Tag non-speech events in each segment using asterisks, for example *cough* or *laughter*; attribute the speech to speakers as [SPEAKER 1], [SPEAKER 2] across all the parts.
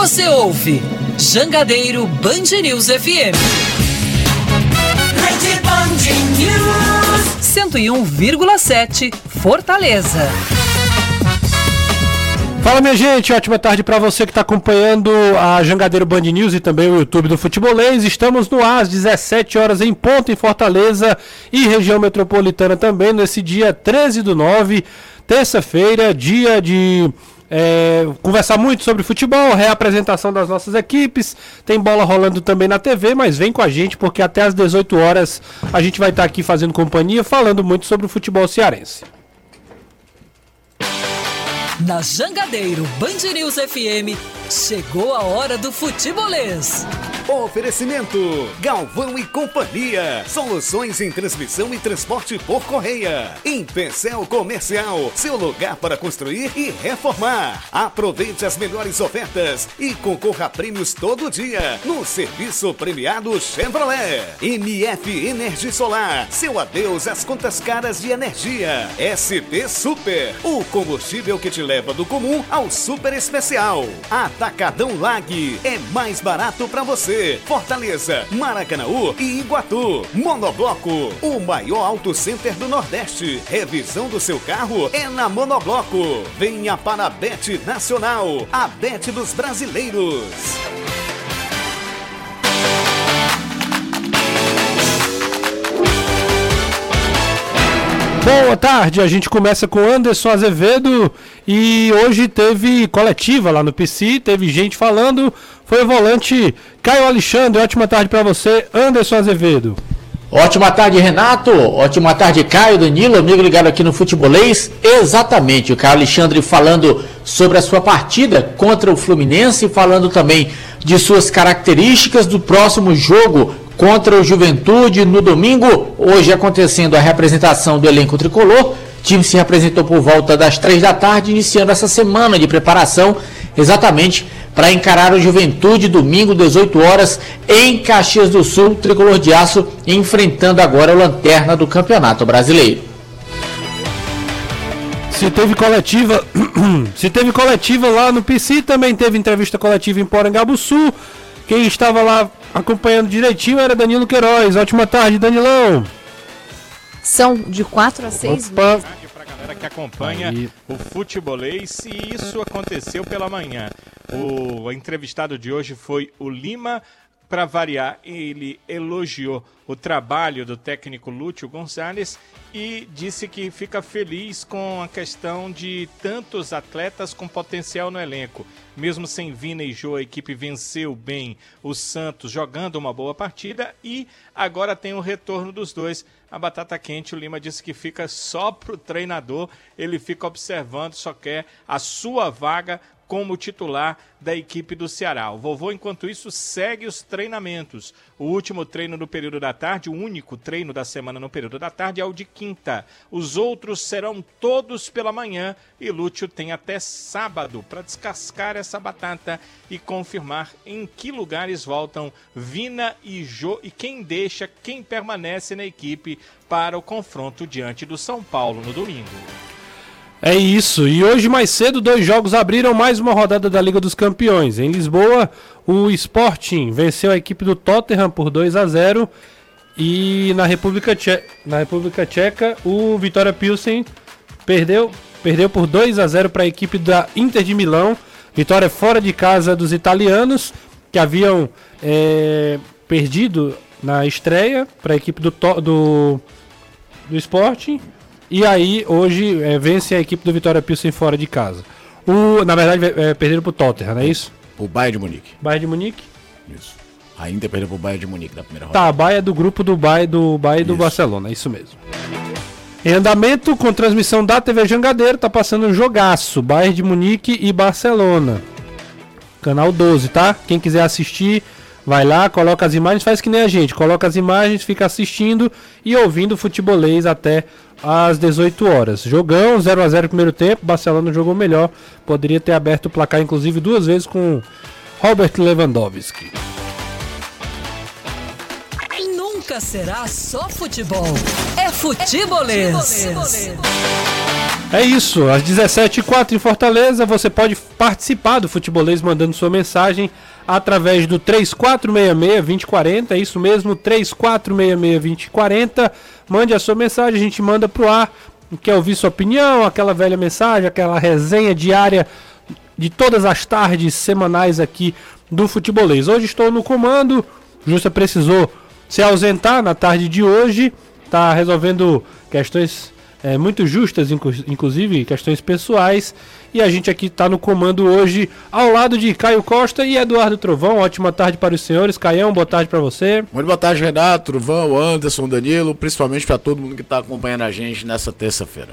[SPEAKER 1] Você ouve Jangadeiro Band News FM. Rede Band News 101,7 Fortaleza.
[SPEAKER 2] Fala minha gente, ótima tarde para você que está acompanhando a Jangadeiro Band News e também o YouTube do Futebolês. Estamos no ar às 17 horas em ponto em Fortaleza e região metropolitana também, nesse dia 13 do 9, terça-feira, dia de é, conversar muito sobre futebol, reapresentação das nossas equipes. Tem bola rolando também na TV, mas vem com a gente porque até às 18 horas a gente vai estar aqui fazendo companhia, falando muito sobre o futebol cearense.
[SPEAKER 1] Na Jangadeiro Band News FM, chegou a hora do futebolês.
[SPEAKER 3] Oferecimento: Galvão e Companhia. Soluções em transmissão e transporte por correia. Empecel Comercial, seu lugar para construir e reformar. Aproveite as melhores ofertas e concorra a prêmios todo dia no serviço premiado Chevrolet. MF Energia Solar, seu adeus às contas caras de energia. SP Super, o combustível que te leva do comum ao super especial. Atacadão Lag é mais barato para você. Fortaleza, Maracanaú e Iguatu. Monobloco, o maior auto center do Nordeste. Revisão do seu carro é na Monobloco. Venha para a Bet Nacional, a Bet dos brasileiros.
[SPEAKER 2] Boa tarde, a gente começa com Anderson Azevedo e hoje teve coletiva lá no PC, teve gente falando, foi o volante Caio Alexandre, ótima tarde para você, Anderson Azevedo.
[SPEAKER 4] Ótima tarde, Renato. Ótima tarde, Caio, Danilo, amigo ligado aqui no Futebolês. Exatamente, o Caio Alexandre falando sobre a sua partida contra o Fluminense, falando também de suas características do próximo jogo contra o Juventude no domingo. Hoje acontecendo a representação do elenco tricolor. O time se representou por volta das três da tarde, iniciando essa semana de preparação exatamente para encarar o Juventude domingo, 18 horas, em Caxias do Sul, tricolor de aço, enfrentando agora o Lanterna do Campeonato Brasileiro.
[SPEAKER 2] Se teve coletiva, *clears throat* se teve coletiva lá no PC, também teve entrevista coletiva em Porangabuçu. Quem estava lá acompanhando direitinho era Danilo Queiroz. Ótima tarde, Danilão.
[SPEAKER 5] São de 4 a 6
[SPEAKER 6] Opa. meses. Galera que acompanha Aí. o futebolês, e isso aconteceu pela manhã. O entrevistado de hoje foi o Lima para variar, ele elogiou o trabalho do técnico Lúcio Gonzalez e disse que fica feliz com a questão de tantos atletas com potencial no elenco. Mesmo sem Vina e Jô, a equipe venceu bem o Santos jogando uma boa partida e agora tem o retorno dos dois. A batata quente, o Lima disse que fica só pro treinador, ele fica observando, só quer a sua vaga como titular da equipe do Ceará. O vovô, enquanto isso, segue os treinamentos. O último treino no período da tarde, o único treino da semana no período da tarde, é o de quinta. Os outros serão todos pela manhã e Lúcio tem até sábado para descascar essa batata e confirmar em que lugares voltam Vina e Jô e quem deixa, quem permanece na equipe para o confronto diante do São Paulo no domingo.
[SPEAKER 2] É isso. E hoje mais cedo dois jogos abriram mais uma rodada da Liga dos Campeões. Em Lisboa, o Sporting venceu a equipe do Tottenham por 2 a 0 e na República na República Tcheca, o Vitória Pilsen perdeu, perdeu por 2 a 0 para a equipe da Inter de Milão. Vitória fora de casa dos italianos que haviam é, perdido na estreia para a equipe do, do, do Sporting. E aí, hoje, é, vence a equipe do Vitória Pilsen fora de casa. O, na verdade, é, perderam pro Tottenham, não é isso?
[SPEAKER 7] O Bayern de Munique.
[SPEAKER 2] Bayern de Munique?
[SPEAKER 7] Isso. Ainda perdeu pro Bayern de Munique na primeira rodada.
[SPEAKER 2] Tá, Bayern é do grupo do Bayern do, Bayern do Barcelona, é isso mesmo. Em andamento, com transmissão da TV Jangadeiro, tá passando um jogaço. Bayern de Munique e Barcelona. Canal 12, tá? Quem quiser assistir, vai lá, coloca as imagens, faz que nem a gente. Coloca as imagens, fica assistindo e ouvindo futebolês até às 18 horas. Jogão, 0 a 0 primeiro tempo, Barcelona jogou melhor, poderia ter aberto o placar inclusive duas vezes com Robert Lewandowski.
[SPEAKER 1] Nunca será só futebol, é futebolês. É
[SPEAKER 2] isso, às 17h04 em Fortaleza, você pode participar do Futebolês mandando sua mensagem através do 3466-2040, é isso mesmo, 3466-2040. Mande a sua mensagem, a gente manda pro ar. Quer ouvir sua opinião, aquela velha mensagem, aquela resenha diária de todas as tardes semanais aqui do Futebolês. Hoje estou no comando, Justa precisou se ausentar na tarde de hoje, está resolvendo questões é, muito justas, inclusive questões pessoais. E a gente aqui está no comando hoje ao lado de Caio Costa e Eduardo Trovão. Ótima tarde para os senhores. Caião, boa tarde para você.
[SPEAKER 7] Muito boa tarde, Renato, Trovão, Anderson, Danilo, principalmente para todo mundo que está acompanhando a gente nessa terça-feira.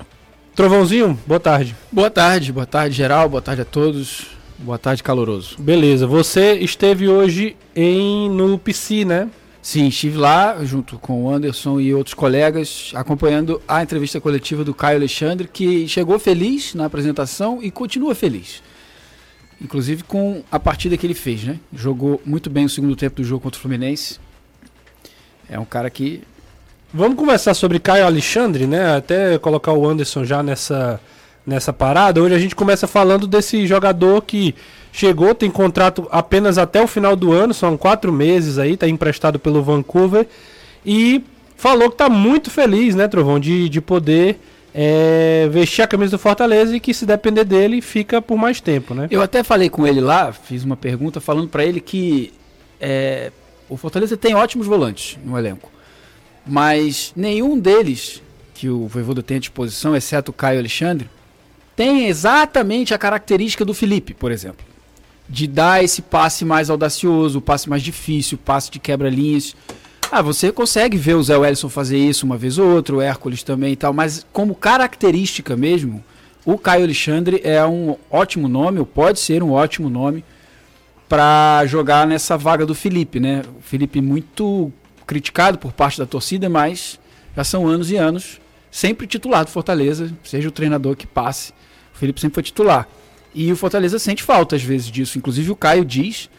[SPEAKER 2] Trovãozinho, boa tarde.
[SPEAKER 8] Boa tarde, boa tarde, geral, boa tarde a todos. Boa tarde, caloroso.
[SPEAKER 2] Beleza, você esteve hoje em no PC, né?
[SPEAKER 8] Sim, estive lá junto com o Anderson e outros colegas acompanhando a entrevista coletiva do Caio Alexandre, que chegou feliz na apresentação e continua feliz. Inclusive com a partida que ele fez, né? Jogou muito bem o segundo tempo do jogo contra o Fluminense. É um cara que.
[SPEAKER 2] Vamos conversar sobre Caio Alexandre, né? Até colocar o Anderson já nessa, nessa parada. Hoje a gente começa falando desse jogador que Chegou, tem contrato apenas até o final do ano, são quatro meses aí, tá emprestado pelo Vancouver. E falou que tá muito feliz, né, Trovão, de, de poder é, vestir a camisa do Fortaleza e que se depender dele, fica por mais tempo, né?
[SPEAKER 8] Eu até falei com ele lá, fiz uma pergunta falando para ele que é, o Fortaleza tem ótimos volantes no elenco, mas nenhum deles que o Voivoda tem à disposição, exceto o Caio Alexandre, tem exatamente a característica do Felipe, por exemplo de dar esse passe mais audacioso, o passe mais difícil, o passe de quebra-linhas. Ah, você consegue ver o Zé Wellison fazer isso uma vez ou outra, o Hércules também e tal, mas como característica mesmo, o Caio Alexandre é um ótimo nome, ou pode ser um ótimo nome, para jogar nessa vaga do Felipe, né? O Felipe muito criticado por parte da torcida, mas já são anos e anos sempre titular do Fortaleza, seja o treinador que passe, o Felipe sempre foi titular. E o Fortaleza sente falta às vezes disso. Inclusive o Caio diz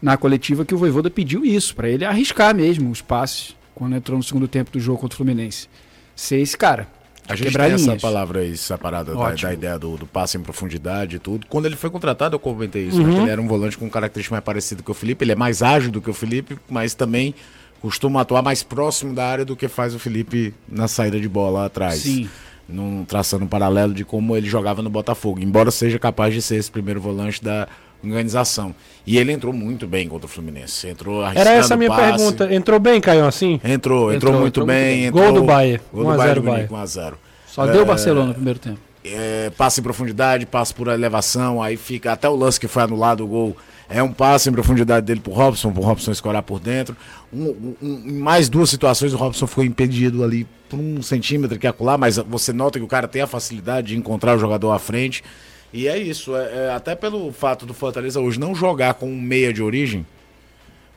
[SPEAKER 8] na coletiva que o Voivoda pediu isso, para ele arriscar mesmo os passes quando entrou no segundo tempo do jogo contra o Fluminense. Ser esse cara.
[SPEAKER 7] A gente tem linhas. essa palavra aí separada da, da, ideia do, do, passe em profundidade e tudo. Quando ele foi contratado, eu comentei isso, né? uhum. né? ele era um volante com característica mais parecida com o Felipe. Ele é mais ágil do que o Felipe, mas também costuma atuar mais próximo da área do que faz o Felipe na saída de bola atrás. Sim num, traçando um paralelo de como ele jogava no Botafogo, embora seja capaz de ser esse primeiro volante da organização. E ele entrou muito bem contra o Fluminense. Entrou
[SPEAKER 2] Era essa a minha passe. pergunta. Entrou bem, Caio, assim?
[SPEAKER 7] Entrou, entrou, entrou muito entrou bem.
[SPEAKER 2] Muito Gol do Bahia.
[SPEAKER 7] Gol 1 do Bahia, Bahia. 1 a 0
[SPEAKER 8] Só é, deu o Barcelona no primeiro tempo.
[SPEAKER 7] É, passe em profundidade, passe por elevação, aí fica até o lance que foi anulado o gol é um passe em profundidade dele pro Robson, pro Robson escorar por dentro. Um, um, em mais duas situações, o Robson foi impedido ali por um centímetro que acular, mas você nota que o cara tem a facilidade de encontrar o jogador à frente. E é isso, é, é, até pelo fato do Fortaleza hoje não jogar com um meia de origem,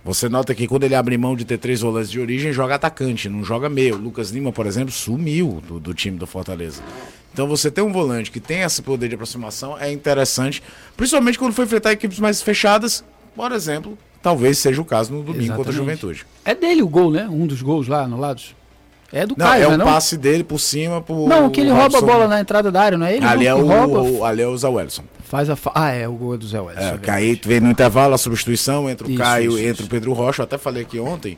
[SPEAKER 7] você nota que quando ele abre mão de ter três volantes de origem, joga atacante, não joga meio. O Lucas Lima, por exemplo, sumiu do, do time do Fortaleza. Então você ter um volante que tem esse poder de aproximação é interessante, principalmente quando for enfrentar equipes mais fechadas, por exemplo, talvez seja o caso no domingo Exatamente. contra a Juventude.
[SPEAKER 8] É dele o gol, né? Um dos gols lá anulados. É do
[SPEAKER 7] não,
[SPEAKER 8] Caio,
[SPEAKER 7] é um
[SPEAKER 8] não?
[SPEAKER 7] passe dele por cima pro
[SPEAKER 8] Não, que ele rouba a bola na entrada da área, não é ele?
[SPEAKER 7] Ali,
[SPEAKER 8] é
[SPEAKER 7] o,
[SPEAKER 8] rouba,
[SPEAKER 7] ali é o Zé Wellison.
[SPEAKER 8] Faz a fa... Ah, é, o gol é do Zé Wellison. É,
[SPEAKER 7] é Caí, vem no intervalo a substituição entre o isso, Caio e entre o Pedro Rocha. Eu até falei aqui ontem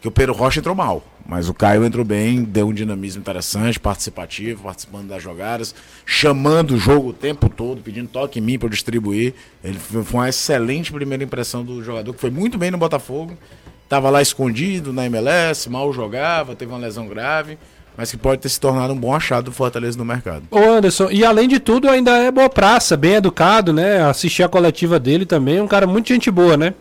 [SPEAKER 7] que o Pedro Rocha entrou mal, mas o Caio entrou bem, deu um dinamismo interessante, participativo, participando das jogadas, chamando o jogo o tempo todo, pedindo toque em mim para distribuir. Ele foi uma excelente primeira impressão do jogador, que foi muito bem no Botafogo, estava lá escondido na MLS, mal jogava, teve uma lesão grave. Mas que pode ter se tornado um bom achado do Fortaleza no mercado.
[SPEAKER 2] Ô Anderson, e além de tudo, ainda é boa praça, bem educado, né? Assistir a coletiva dele também, um cara muito gente boa, né?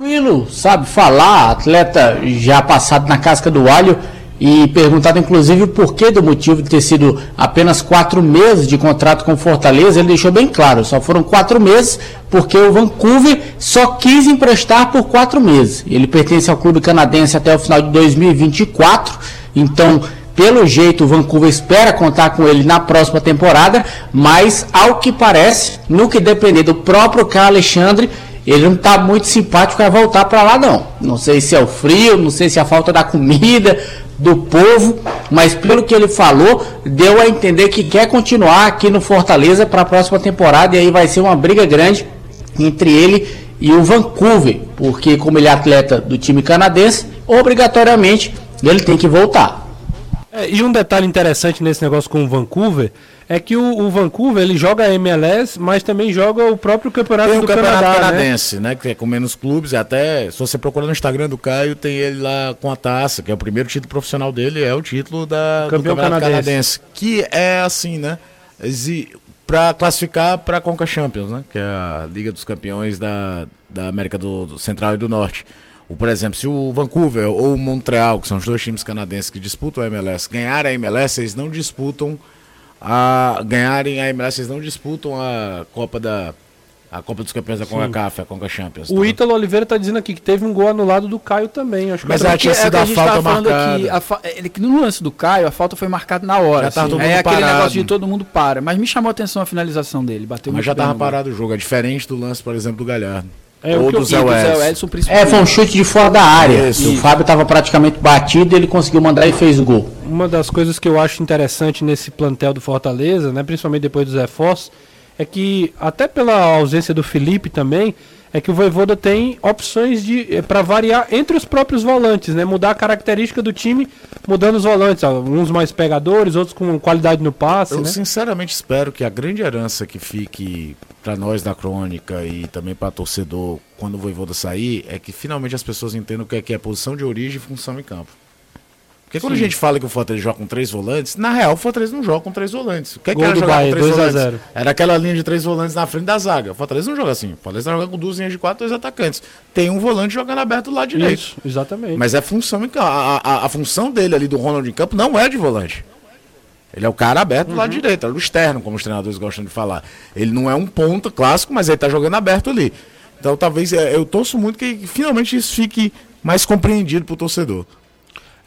[SPEAKER 4] Tranquilo, sabe falar, atleta já passado na casca do alho e perguntado inclusive o porquê do motivo de ter sido apenas quatro meses de contrato com Fortaleza, ele deixou bem claro, só foram quatro meses porque o Vancouver só quis emprestar por quatro meses. Ele pertence ao clube canadense até o final de 2024, então pelo jeito o Vancouver espera contar com ele na próxima temporada, mas ao que parece, no que depender do próprio Carlos Alexandre, ele não está muito simpático a voltar para lá não. Não sei se é o frio, não sei se é a falta da comida, do povo, mas pelo que ele falou, deu a entender que quer continuar aqui no Fortaleza para a próxima temporada e aí vai ser uma briga grande entre ele e o Vancouver, porque como ele é atleta do time canadense, obrigatoriamente ele tem que voltar.
[SPEAKER 2] É, e um detalhe interessante nesse negócio com o Vancouver é que o, o, Vancouver ele joga a MLS, mas também joga o próprio campeonato
[SPEAKER 7] tem
[SPEAKER 2] do
[SPEAKER 7] campeonato
[SPEAKER 2] Canadá,
[SPEAKER 7] canadense, né? né? Que é com menos clubes, e até se você procurar no Instagram do Caio, tem ele lá com a taça, que é o primeiro título profissional dele, é o título da
[SPEAKER 2] Campeão
[SPEAKER 7] do campeonato
[SPEAKER 2] canadense.
[SPEAKER 7] canadense, que é assim, né? Para classificar para a Conca Champions, né? Que é a Liga dos Campeões da, da América do, do Central e do Norte. Ou, por exemplo, se o Vancouver ou o Montreal, que são os dois times canadenses que disputam a MLS, ganharem a MLS, eles não disputam a ganharem a MLS, eles não disputam a Copa da a Copa dos Campeões da CONCACAF, a Conca Champions.
[SPEAKER 2] O tá? Ítalo Oliveira está dizendo aqui que teve um gol anulado do Caio também. Acho que
[SPEAKER 7] Mas é, tinha sido a, a falta marcada.
[SPEAKER 8] Aqui, a fa... ele, no lance do Caio, a falta foi marcada na hora. Já assim. É aquele parado. negócio de todo mundo para. Mas me chamou a atenção a finalização dele. Bateu
[SPEAKER 7] Mas já estava parado o jogo. É diferente do lance, por exemplo, do Galhardo.
[SPEAKER 4] É, Ou do Zé Wellison. É, foi um chute de fora da área. Isso. O Fábio estava praticamente batido ele conseguiu mandar e fez o gol.
[SPEAKER 2] Uma das coisas que eu acho interessante nesse plantel do Fortaleza, né, principalmente depois dos reforços, é que até pela ausência do Felipe também, é que o Voivoda tem opções de é, para variar entre os próprios volantes, né? Mudar a característica do time, mudando os volantes, ó, uns mais pegadores, outros com qualidade no passe,
[SPEAKER 7] Eu
[SPEAKER 2] né?
[SPEAKER 7] sinceramente espero que a grande herança que fique para nós da crônica e também para torcedor quando o Voivoda sair é que finalmente as pessoas entendam o que é, que é posição de origem e função em campo. Porque quando Sim. a gente fala que o Fortaleza joga com três volantes, na real o Fortaleza não joga com três volantes. O que, é que era jogar Bahia, com três volantes? 0. Era aquela linha de três volantes na frente da zaga. O Fortaleza não joga assim. O Fortaleza joga com duas linhas de quatro, dois atacantes. Tem um volante jogando aberto do lado direito. Isso,
[SPEAKER 2] exatamente.
[SPEAKER 7] Mas é função campo. A, a, a, função dele ali do Ronald em campo não é de volante. Ele é o cara aberto do lado uhum. direito, é do externo, como os treinadores gostam de falar. Ele não é um ponta clássico, mas ele está jogando aberto ali. Então talvez é, eu torço muito que finalmente isso fique mais compreendido para o torcedor.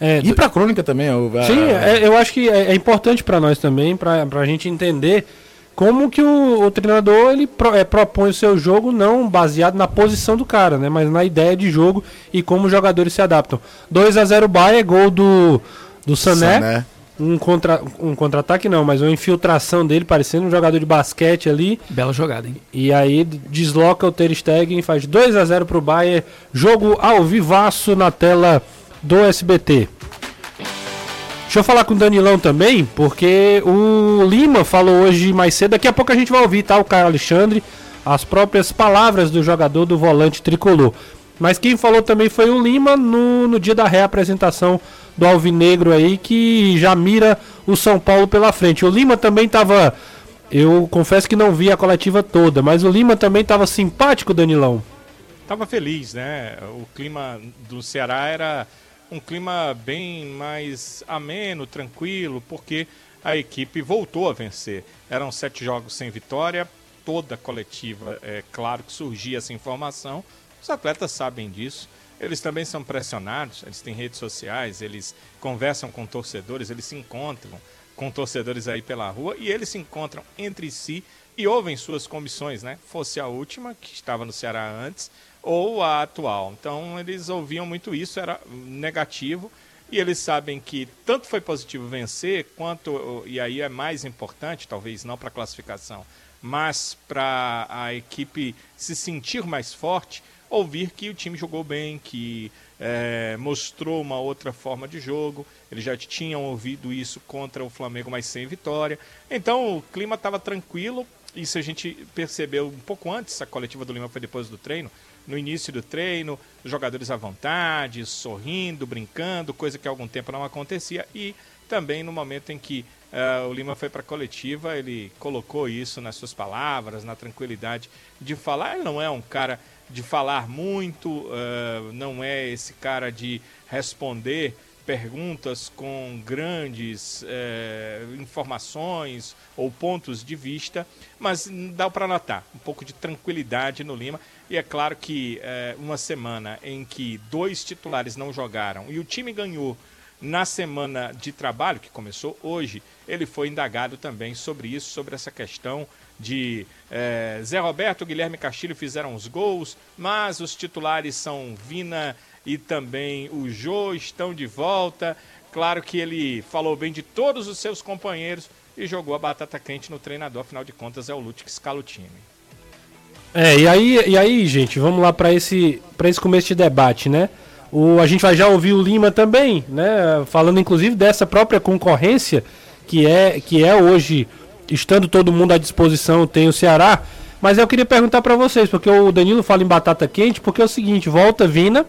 [SPEAKER 2] É,
[SPEAKER 7] e para a crônica também. Eu,
[SPEAKER 2] Sim, é, eu acho que é, é importante para nós também, para a gente entender como que o, o treinador ele pro, é, propõe o seu jogo não baseado na posição do cara, né, mas na ideia de jogo e como os jogadores se adaptam. 2 a 0 Bahia, gol do, do Sané. Sané. Um contra um contra-ataque não, mas uma infiltração dele parecendo um jogador de basquete ali.
[SPEAKER 8] Bela jogada, hein?
[SPEAKER 2] E aí desloca o Ter Stegen, faz 2 a 0 pro Bayern. Jogo ao vivaço na tela do SBT. Deixa eu falar com o Danilão também, porque o Lima falou hoje mais cedo. Daqui a pouco a gente vai ouvir, tá? O Caio Alexandre, as próprias palavras do jogador do volante tricolor. Mas quem falou também foi o Lima no, no dia da reapresentação do Alvinegro aí, que já mira o São Paulo pela frente. O Lima também estava. Eu confesso que não vi a coletiva toda, mas o Lima também estava simpático, Danilão.
[SPEAKER 6] Tava feliz, né? O clima do Ceará era um clima bem mais ameno, tranquilo, porque a equipe voltou a vencer. Eram sete jogos sem vitória, toda coletiva, é claro que surgia essa informação, os atletas sabem disso. Eles também são pressionados, eles têm redes sociais, eles conversam com torcedores, eles se encontram com torcedores aí pela rua e eles se encontram entre si e ouvem suas comissões, né? Fosse a última, que estava no Ceará antes, ou a atual. Então eles ouviam muito isso, era negativo, e eles sabem que tanto foi positivo vencer, quanto, e aí é mais importante, talvez não para a classificação, mas para a equipe se sentir mais forte, ouvir que o time jogou bem, que é, mostrou uma outra forma de jogo. Eles já tinham ouvido isso contra o Flamengo, mas sem vitória. Então o clima estava tranquilo. Isso a gente percebeu um pouco antes. A coletiva do Lima foi depois do treino no início do treino, jogadores à vontade, sorrindo, brincando, coisa que há algum tempo não acontecia, e também no momento em que uh, o Lima foi para a coletiva, ele colocou isso nas suas palavras, na tranquilidade de falar. Ele não é um cara de falar muito, uh, não é esse cara de responder perguntas com grandes eh, informações ou pontos de vista, mas dá para notar um pouco de tranquilidade no Lima. E é claro que eh, uma semana em que dois titulares não jogaram e o time ganhou na semana de trabalho, que começou hoje, ele foi indagado também sobre isso, sobre essa questão de eh, Zé Roberto, Guilherme Castilho fizeram os gols, mas os titulares são Vina e também o Jô estão de volta. Claro que ele falou bem de todos os seus companheiros e jogou a batata quente no treinador, afinal de contas é o Lute que escala o time.
[SPEAKER 2] É, e aí, e aí, gente, vamos lá para esse, esse começo de debate, né? O, a gente vai já ouvir o Lima também, né? Falando inclusive dessa própria concorrência que é, que é hoje, estando todo mundo à disposição, tem o Ceará. Mas eu queria perguntar para vocês, porque o Danilo fala em batata quente, porque é o seguinte, volta Vina,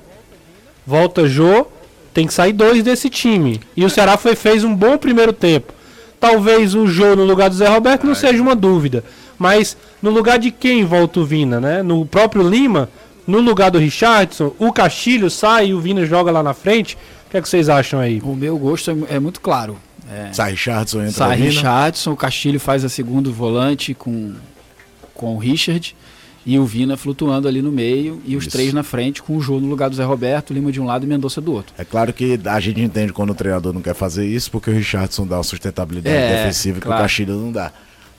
[SPEAKER 2] volta Jô, tem que sair dois desse time. E o Ceará foi, fez um bom primeiro tempo. Talvez o Jô no lugar do Zé Roberto não seja uma dúvida. Mas no lugar de quem volta o Vina, né? No próprio Lima, no lugar do Richardson, o Castilho sai e o Vina joga lá na frente. O que, é que vocês acham aí?
[SPEAKER 8] O meu gosto é, é muito claro. É,
[SPEAKER 7] sai Richardson, entra
[SPEAKER 8] sai Richardson, o Castilho faz a segundo volante com, com o Richard e o Vina flutuando ali no meio e os Isso. três na frente com o Jô no lugar do Zé Roberto, Lima de um lado e Mendonça do outro.
[SPEAKER 7] É claro que a gente entende quando o treinador não quer fazer isso porque o Richardson dá uma sustentabilidade é, defensiva claro. que o Castilho não dá.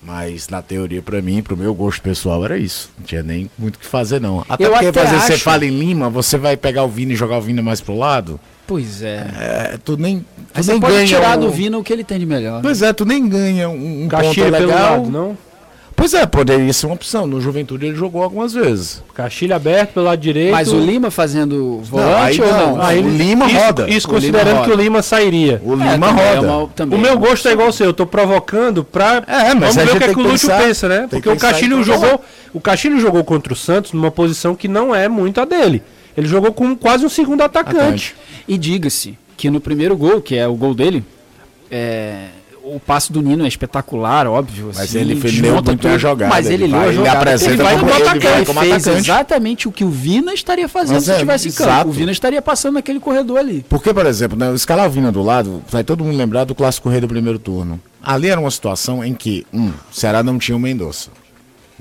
[SPEAKER 7] Mas na teoria, para mim, pro meu gosto pessoal, era isso. Não tinha nem muito o que fazer, não. Até
[SPEAKER 8] eu
[SPEAKER 7] porque,
[SPEAKER 8] até
[SPEAKER 7] fazer,
[SPEAKER 8] acho...
[SPEAKER 7] você fala em Lima, você vai pegar o Vina e jogar o Vina mais pro lado?
[SPEAKER 8] Pois é.
[SPEAKER 7] é tu nem. Tu
[SPEAKER 8] Aí nem você pode tirar um... do Vina o que ele tem de melhor. Né?
[SPEAKER 7] Pois é, tu nem ganha um, um ponto legal. Lado, não? Pois é, poderia ser uma opção. No Juventude ele jogou algumas vezes.
[SPEAKER 2] Castilho aberto pelo lado direito.
[SPEAKER 8] Mas o Lima fazendo volante não, ou não?
[SPEAKER 2] não? Aí, o Lima isso, roda. Isso considerando Lima que o Lima sairia.
[SPEAKER 7] O é, Lima é, roda. É uma,
[SPEAKER 2] o meu gosto é igual o seu. Eu tô provocando pra.
[SPEAKER 7] É, mas Vamos ver o que, é que o Lúcio
[SPEAKER 2] pensa, né? Porque o Castilho jogou. O Castilho jogou contra o Santos numa posição que não é muito a dele. Ele jogou com quase um segundo atacante. atacante.
[SPEAKER 8] E diga-se que no primeiro gol, que é o gol dele, é, o passe do Nino é espetacular, óbvio.
[SPEAKER 7] Mas assim, ele fez muito a jogada.
[SPEAKER 8] Mas ele, ele leu a jogada. Ele apresenta ele vai como, atacante. Ele, como fez atacante. exatamente o que o Vina estaria fazendo mas se é, estivesse em campo. O Vina estaria passando naquele corredor ali.
[SPEAKER 7] Porque, por exemplo, né, o escalar o Vina do lado, vai todo mundo lembrar do clássico rei do primeiro turno. Ali era uma situação em que, um, o Ceará não tinha o Mendonça.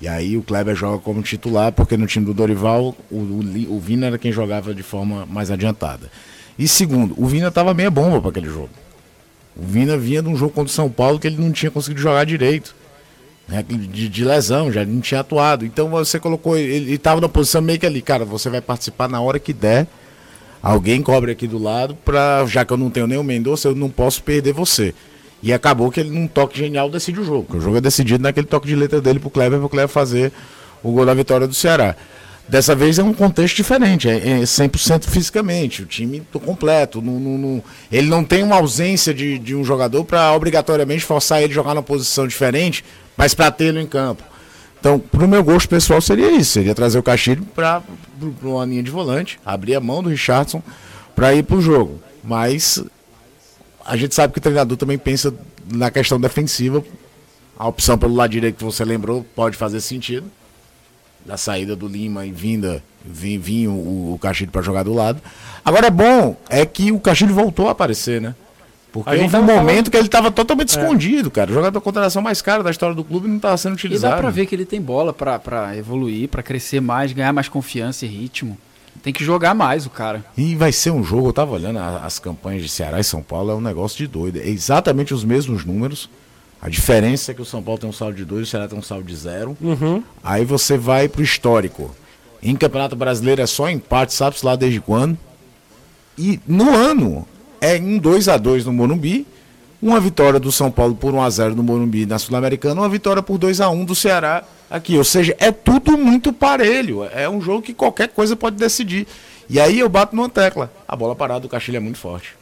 [SPEAKER 7] E aí o Kleber joga como titular, porque no time do Dorival, o, o, o Vina era quem jogava de forma mais adiantada. E segundo, o Vina estava meia bomba para aquele jogo. O Vina vinha de um jogo contra o São Paulo que ele não tinha conseguido jogar direito. Né, de, de, lesão, já não tinha atuado. Então você colocou, ele estava na posição meio que ali, cara, você vai participar na hora que der. Alguém cobre aqui do lado, pra, já que eu não tenho nem o Mendonça, eu não posso perder você. E acabou que ele, num toque genial, decide o jogo. O jogo é decidido naquele toque de letra dele pro Kleber, pro Kleber fazer o gol da vitória do Ceará. Dessa vez é um contexto diferente, é, é 100% fisicamente, o time completo. Ele não tem uma ausência de, de um jogador para obrigatoriamente forçar ele a jogar numa posição diferente, mas para tê-lo em campo. Então, para o meu gosto pessoal, seria isso: seria trazer o Castilho para uma linha de volante, abrir a mão do Richardson para ir para o jogo. Mas a gente sabe que o treinador também pensa na questão defensiva. A opção pelo lado direito que você lembrou pode fazer sentido da saída do Lima e vinda vim, vinha o, o Castilho para jogar do lado. Agora é bom é que o Castilho voltou a aparecer, né? Porque houve um momento falando... que ele estava totalmente é. escondido, cara. O jogador da contratação mais caro da história do clube não estava sendo utilizado.
[SPEAKER 8] E dá para ver que ele tem bola para evoluir, para crescer mais, ganhar mais confiança e ritmo. Tem que jogar mais o cara.
[SPEAKER 7] E vai ser um jogo, eu tava olhando as campanhas de Ceará e São Paulo, é um negócio de doido. É exatamente os mesmos números. A diferença é que o São Paulo tem um saldo de 2 e o Ceará tem um saldo de 0.
[SPEAKER 2] Uhum.
[SPEAKER 7] Aí você vai pro histórico. Em Campeonato Brasileiro é só empate, sabe-se lá desde quando. E no ano é um 2 a 2 no Morumbi, uma vitória do São Paulo por 1 a 0 no Morumbi na Sul-Americana, uma vitória por 2 a 1 do Ceará aqui. Ou seja, é tudo muito parelho. É um jogo que qualquer coisa pode decidir. E aí eu bato numa tecla. A bola parada do Castilho é muito forte.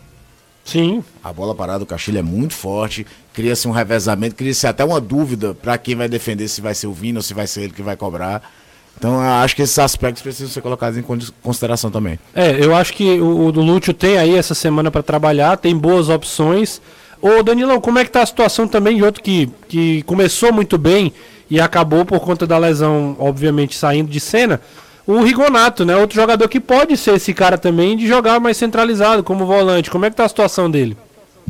[SPEAKER 2] Sim.
[SPEAKER 7] A bola parada do Castilho é muito forte, cria-se um revezamento, cria-se até uma dúvida para quem vai defender se vai ser o Vino ou se vai ser ele que vai cobrar. Então acho que esses aspectos precisam ser colocados em consideração também.
[SPEAKER 2] É, eu acho que o, o Lúcio tem aí essa semana para trabalhar, tem boas opções. Ô Danilão, como é que tá a situação também de outro que, que começou muito bem e acabou por conta da lesão, obviamente, saindo de cena? o Rigonato, né? Outro jogador que pode ser esse cara também de jogar mais centralizado como volante. Como é que tá a situação dele?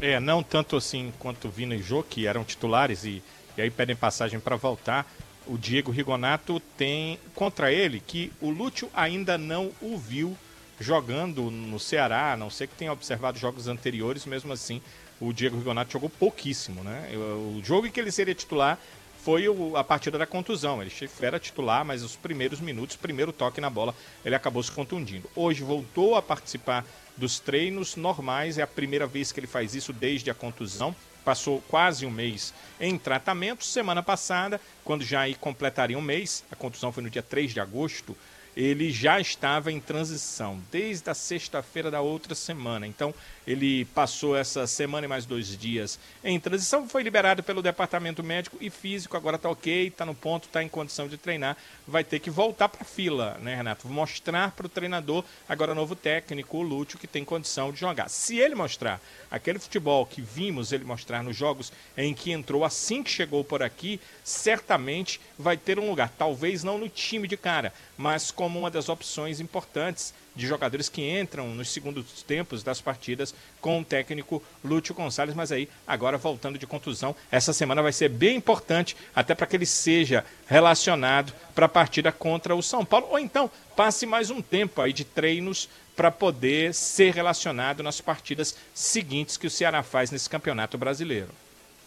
[SPEAKER 6] É, não tanto assim quanto Vina e Jô, que eram titulares e, e aí pedem passagem para voltar. O Diego Rigonato tem contra ele que o Lúcio ainda não o viu jogando no Ceará, a não sei que tenha observado jogos anteriores, mesmo assim o Diego Rigonato jogou pouquíssimo, né? O jogo em que ele seria titular foi a partida da contusão. Ele era titular, mas os primeiros minutos, primeiro toque na bola, ele acabou se contundindo. Hoje voltou a participar dos treinos normais, é a primeira vez que ele faz isso desde a contusão. Passou quase um mês em tratamento. Semana passada, quando já completaria um mês, a contusão foi no dia 3 de agosto, ele já estava em transição desde a sexta-feira da outra semana. Então, ele passou essa semana e mais dois dias em transição, foi liberado pelo departamento médico e físico, agora está ok, está no ponto, está em condição de treinar, vai ter que voltar para a fila, né, Renato? Mostrar para o treinador, agora novo técnico, o Lúcio, que tem condição de jogar. Se ele mostrar aquele futebol que vimos ele mostrar nos jogos em que entrou assim que chegou por aqui, certamente vai ter um lugar, talvez não no time de cara, mas como uma das opções importantes de jogadores que entram nos segundos tempos das partidas com o técnico Lúcio Gonçalves, mas aí agora voltando de contusão, essa semana vai ser bem importante até para que ele seja relacionado para a partida contra o São Paulo, ou então passe mais um tempo aí de treinos para poder ser relacionado nas partidas seguintes que o Ceará faz nesse Campeonato Brasileiro.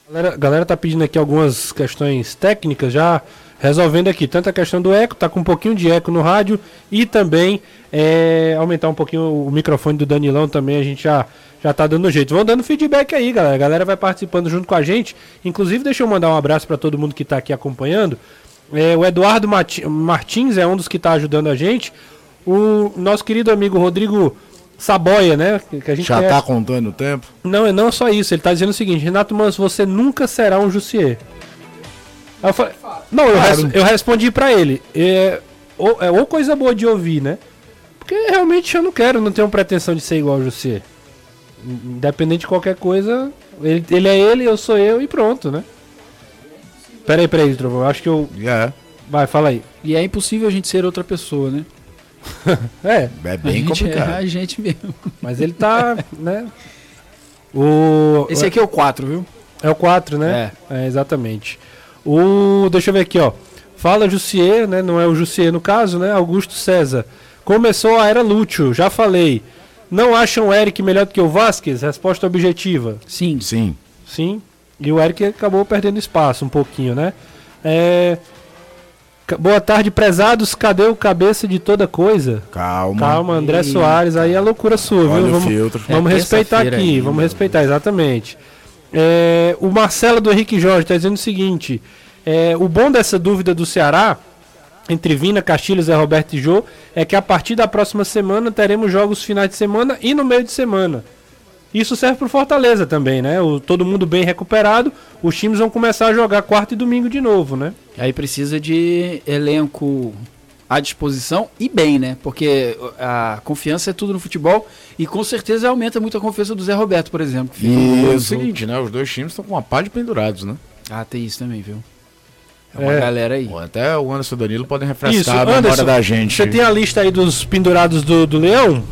[SPEAKER 2] Galera, galera tá pedindo aqui algumas questões técnicas já resolvendo aqui tanto a questão do eco, tá com um pouquinho de eco no rádio e também é, aumentar um pouquinho o microfone do Danilão também, a gente já já tá dando jeito. Vão dando feedback aí, galera. A galera vai participando junto com a gente. Inclusive, deixa eu mandar um abraço para todo mundo que tá aqui acompanhando. É, o Eduardo Martins é um dos que tá ajudando a gente. O nosso querido amigo Rodrigo Saboia, né?
[SPEAKER 7] Que a gente Já conhece. tá contando o tempo?
[SPEAKER 2] Não, não só isso. Ele tá dizendo o seguinte: Renato Manso, você nunca será um Jussier. Eu falei, não, eu, res, eu respondi para ele. É ou, é ou coisa boa de ouvir, né? Porque realmente eu não quero, não tenho pretensão de ser igual ao Jussier. Independente de qualquer coisa, ele, ele é ele, eu sou eu e pronto, né? Peraí, peraí, Trovão. Acho que eu.
[SPEAKER 7] Yeah.
[SPEAKER 2] Vai, fala aí.
[SPEAKER 8] E é impossível a gente ser outra pessoa, né? *laughs*
[SPEAKER 2] é.
[SPEAKER 7] É bem
[SPEAKER 8] a
[SPEAKER 7] complicado.
[SPEAKER 8] É a gente mesmo.
[SPEAKER 2] Mas ele tá, né? O...
[SPEAKER 8] Esse aqui é o 4, viu?
[SPEAKER 2] É o 4, né? É. é. exatamente. O. Deixa eu ver aqui, ó. Fala Jussier, né? Não é o Jussier no caso, né? Augusto César. Começou a era Lúcio, já falei. Não acham o Eric melhor do que o Vasquez? Resposta objetiva.
[SPEAKER 8] Sim.
[SPEAKER 7] Sim.
[SPEAKER 2] Sim. E o Eric acabou perdendo espaço um pouquinho, né? É. Boa tarde, prezados. Cadê o cabeça de toda coisa?
[SPEAKER 7] Calma.
[SPEAKER 2] Calma, André. Soares. Aí é loucura sua, Olha viu? Vamos,
[SPEAKER 7] filtro.
[SPEAKER 2] vamos é respeitar aqui, aí, vamos respeitar, exatamente. É, o Marcelo do Henrique Jorge está dizendo o seguinte: é, o bom dessa dúvida do Ceará, entre Vina, Castilhos, Zé Roberto e Jô, é que a partir da próxima semana teremos jogos finais de semana e no meio de semana. Isso serve para o Fortaleza também, né? O, todo mundo bem recuperado, os times vão começar a jogar quarta e domingo de novo, né?
[SPEAKER 8] Aí precisa de elenco à disposição e bem, né? Porque a confiança é tudo no futebol e com certeza aumenta muito a confiança do Zé Roberto, por exemplo.
[SPEAKER 7] E é o seguinte, né? Os dois times estão com uma pá de pendurados, né?
[SPEAKER 8] Ah, tem isso também, viu? É uma é. galera aí.
[SPEAKER 7] até o Anderson Danilo podem refrescar isso, a memória Anderson, da gente.
[SPEAKER 2] Você tem a lista aí dos pendurados do, do Leão?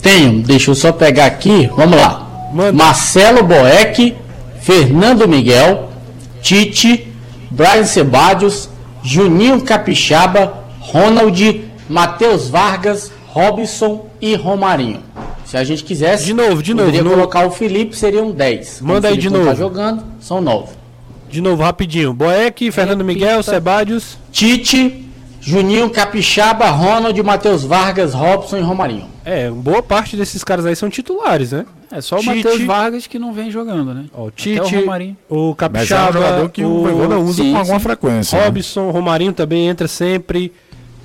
[SPEAKER 4] Tenho, deixa eu só pegar aqui. Vamos lá. Manda. Marcelo Boeck, Fernando Miguel, Tite, Brian Sebadios, Juninho Capixaba, Ronald, Matheus Vargas, Robson e Romarinho. Se a gente quisesse,
[SPEAKER 2] de novo, de novo,
[SPEAKER 4] poderia colocar o Felipe, seriam 10.
[SPEAKER 2] Manda aí de novo. Tá
[SPEAKER 4] jogando, são 9.
[SPEAKER 2] De novo, rapidinho. Boeck, Fernando Miguel, Sebadios,
[SPEAKER 4] Tite, Juninho Capixaba, Ronald, Matheus Vargas, Robson e Romarinho.
[SPEAKER 2] É, boa parte desses caras aí são titulares, né?
[SPEAKER 8] É só o Matheus Vargas que não vem jogando, né?
[SPEAKER 2] Ó, o Tite, o, Romarinho. o Capixaba, Mas é um que o, o Voivoda usa sim, com alguma sim. frequência. Né? Robson, né? Romarinho também entra sempre.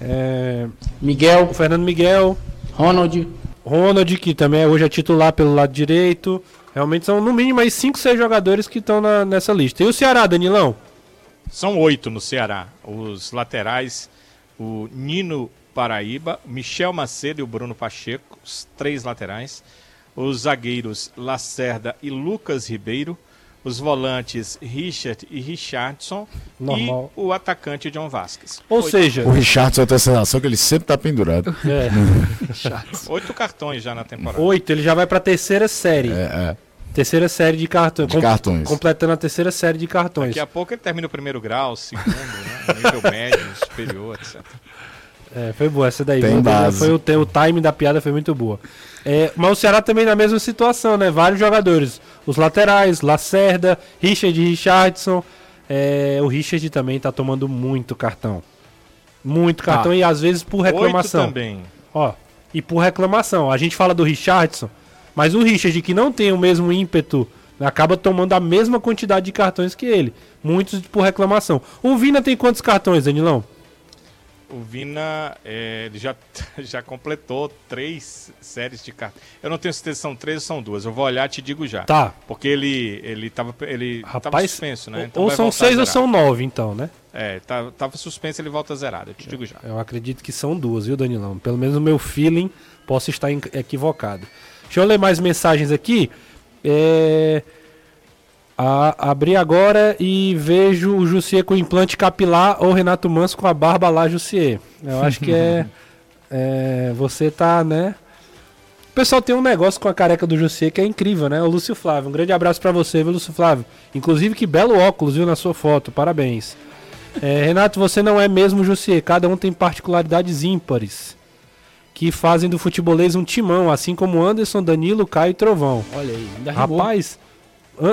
[SPEAKER 2] É...
[SPEAKER 4] Miguel.
[SPEAKER 2] O Fernando Miguel.
[SPEAKER 4] Ronald.
[SPEAKER 2] Ronald, que também hoje é titular pelo lado direito. Realmente são no mínimo aí 5, 6 jogadores que estão nessa lista. E o Ceará, Danilão?
[SPEAKER 6] São oito no Ceará. Os laterais o Nino Paraíba, Michel Macedo e o Bruno Pacheco, os três laterais. Os zagueiros Lacerda e Lucas Ribeiro. Os volantes Richard e Richardson. Normal. E o atacante John Vasquez.
[SPEAKER 2] Ou Oito. seja,
[SPEAKER 7] o Richardson tem a sensação que ele sempre está pendurado. É. *laughs*
[SPEAKER 6] Oito cartões já na temporada.
[SPEAKER 2] Oito, ele já vai para a terceira série.
[SPEAKER 7] É, é.
[SPEAKER 2] Terceira série de, cartões.
[SPEAKER 7] de cartões.
[SPEAKER 2] Completando a terceira série de cartões.
[SPEAKER 6] Daqui a pouco ele termina o primeiro grau, segundo, né? nível médio, superior, etc.
[SPEAKER 2] É, foi boa essa daí.
[SPEAKER 7] Tem base.
[SPEAKER 2] Foi o, o time da piada foi muito boa. É, mas o Ceará também na mesma situação, né? Vários jogadores. Os laterais, Lacerda, Richard Richardson, é, o Richard também tá tomando muito cartão. Muito cartão e às vezes por reclamação.
[SPEAKER 6] Também.
[SPEAKER 2] Ó, e por reclamação. A gente fala do Richardson, mas o Richard, que não tem o mesmo ímpeto, acaba tomando a mesma quantidade de cartões que ele. Muitos por reclamação. O Vina tem quantos cartões, Danilão?
[SPEAKER 6] O Vina é, ele já, *laughs* já completou três séries de cartões. Eu não tenho certeza se são três ou são duas. Eu vou olhar e te digo já.
[SPEAKER 2] Tá.
[SPEAKER 6] Porque ele, ele tava, ele
[SPEAKER 2] Rapaz,
[SPEAKER 6] tava suspenso, né?
[SPEAKER 2] ou
[SPEAKER 6] vai
[SPEAKER 2] são seis ou são nove, então, né?
[SPEAKER 6] É, tá, tava suspenso, ele volta zerado. Eu te digo já.
[SPEAKER 2] Eu acredito que são duas, viu, Danilão? Pelo menos o meu feeling, posso estar equivocado. Deixa eu ler mais mensagens aqui. É... A- abri agora e vejo o Jussier com implante capilar ou Renato Manso com a barba lá, Jussier. Eu acho que é, *laughs* é, Você tá, né? O pessoal tem um negócio com a careca do Jussier que é incrível, né? O Lúcio Flávio. Um grande abraço pra você, viu, Lúcio Flávio? Inclusive, que belo óculos, viu, na sua foto. Parabéns. É, Renato, você não é mesmo Jussier. Cada um tem particularidades ímpares que fazem do futebolês um timão, assim como Anderson, Danilo, Caio e Trovão.
[SPEAKER 8] Olha aí, ainda.
[SPEAKER 2] Rapaz,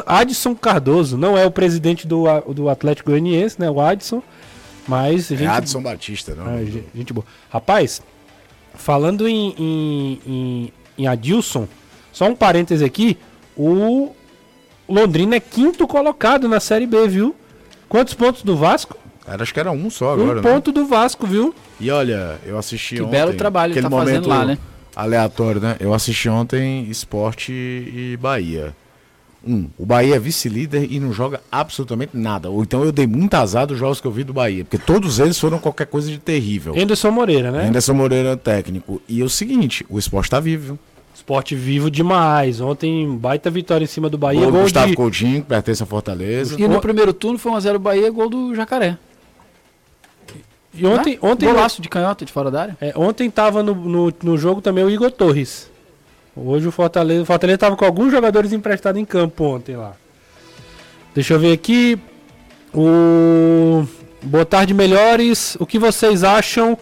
[SPEAKER 2] Adson Cardoso não é o presidente do, do Atlético Goianiense, né? O Adson, mas
[SPEAKER 7] É
[SPEAKER 2] gente,
[SPEAKER 7] Adson Batista, não.
[SPEAKER 2] ah, ge- gente boa. Rapaz, falando em, em, em, em Adilson, só um parêntese aqui, o Londrina é quinto colocado na Série B, viu? Quantos pontos do Vasco?
[SPEAKER 7] Era, acho que era um só agora,
[SPEAKER 2] um
[SPEAKER 7] né?
[SPEAKER 2] ponto do Vasco, viu?
[SPEAKER 7] E olha, eu assisti
[SPEAKER 8] Que
[SPEAKER 7] ontem...
[SPEAKER 8] belo trabalho
[SPEAKER 7] aquele
[SPEAKER 8] tá fazendo
[SPEAKER 7] momento
[SPEAKER 8] lá, né?
[SPEAKER 7] Aleatório, né? Eu assisti ontem Esporte e Bahia. Um, o Bahia é vice-líder e não joga absolutamente nada. Ou então eu dei muito azar dos jogos que eu vi do Bahia, porque todos eles foram qualquer coisa de terrível.
[SPEAKER 2] Anderson Moreira, né?
[SPEAKER 7] Anderson Moreira é técnico. E é o seguinte, o esporte tá vivo.
[SPEAKER 2] Esporte vivo demais. Ontem, baita vitória em cima do Bahia.
[SPEAKER 7] Gol do
[SPEAKER 2] Gol
[SPEAKER 7] Gustavo
[SPEAKER 2] de...
[SPEAKER 7] Coutinho, que pertence à Fortaleza.
[SPEAKER 8] E no primeiro turno foi 1x0 Bahia, gol do Jacaré.
[SPEAKER 2] E ontem,
[SPEAKER 8] Né?
[SPEAKER 2] ontem,
[SPEAKER 8] Golaço de canhota de fora da área.
[SPEAKER 2] é, ontem tava no, no, no jogo também o Igor Torres. Hoje o Fortaleza, o Fortaleza tava com alguns jogadores emprestados em campo ontem lá. Deixa eu ver aqui. O Boa tarde, melhores. O que vocês acham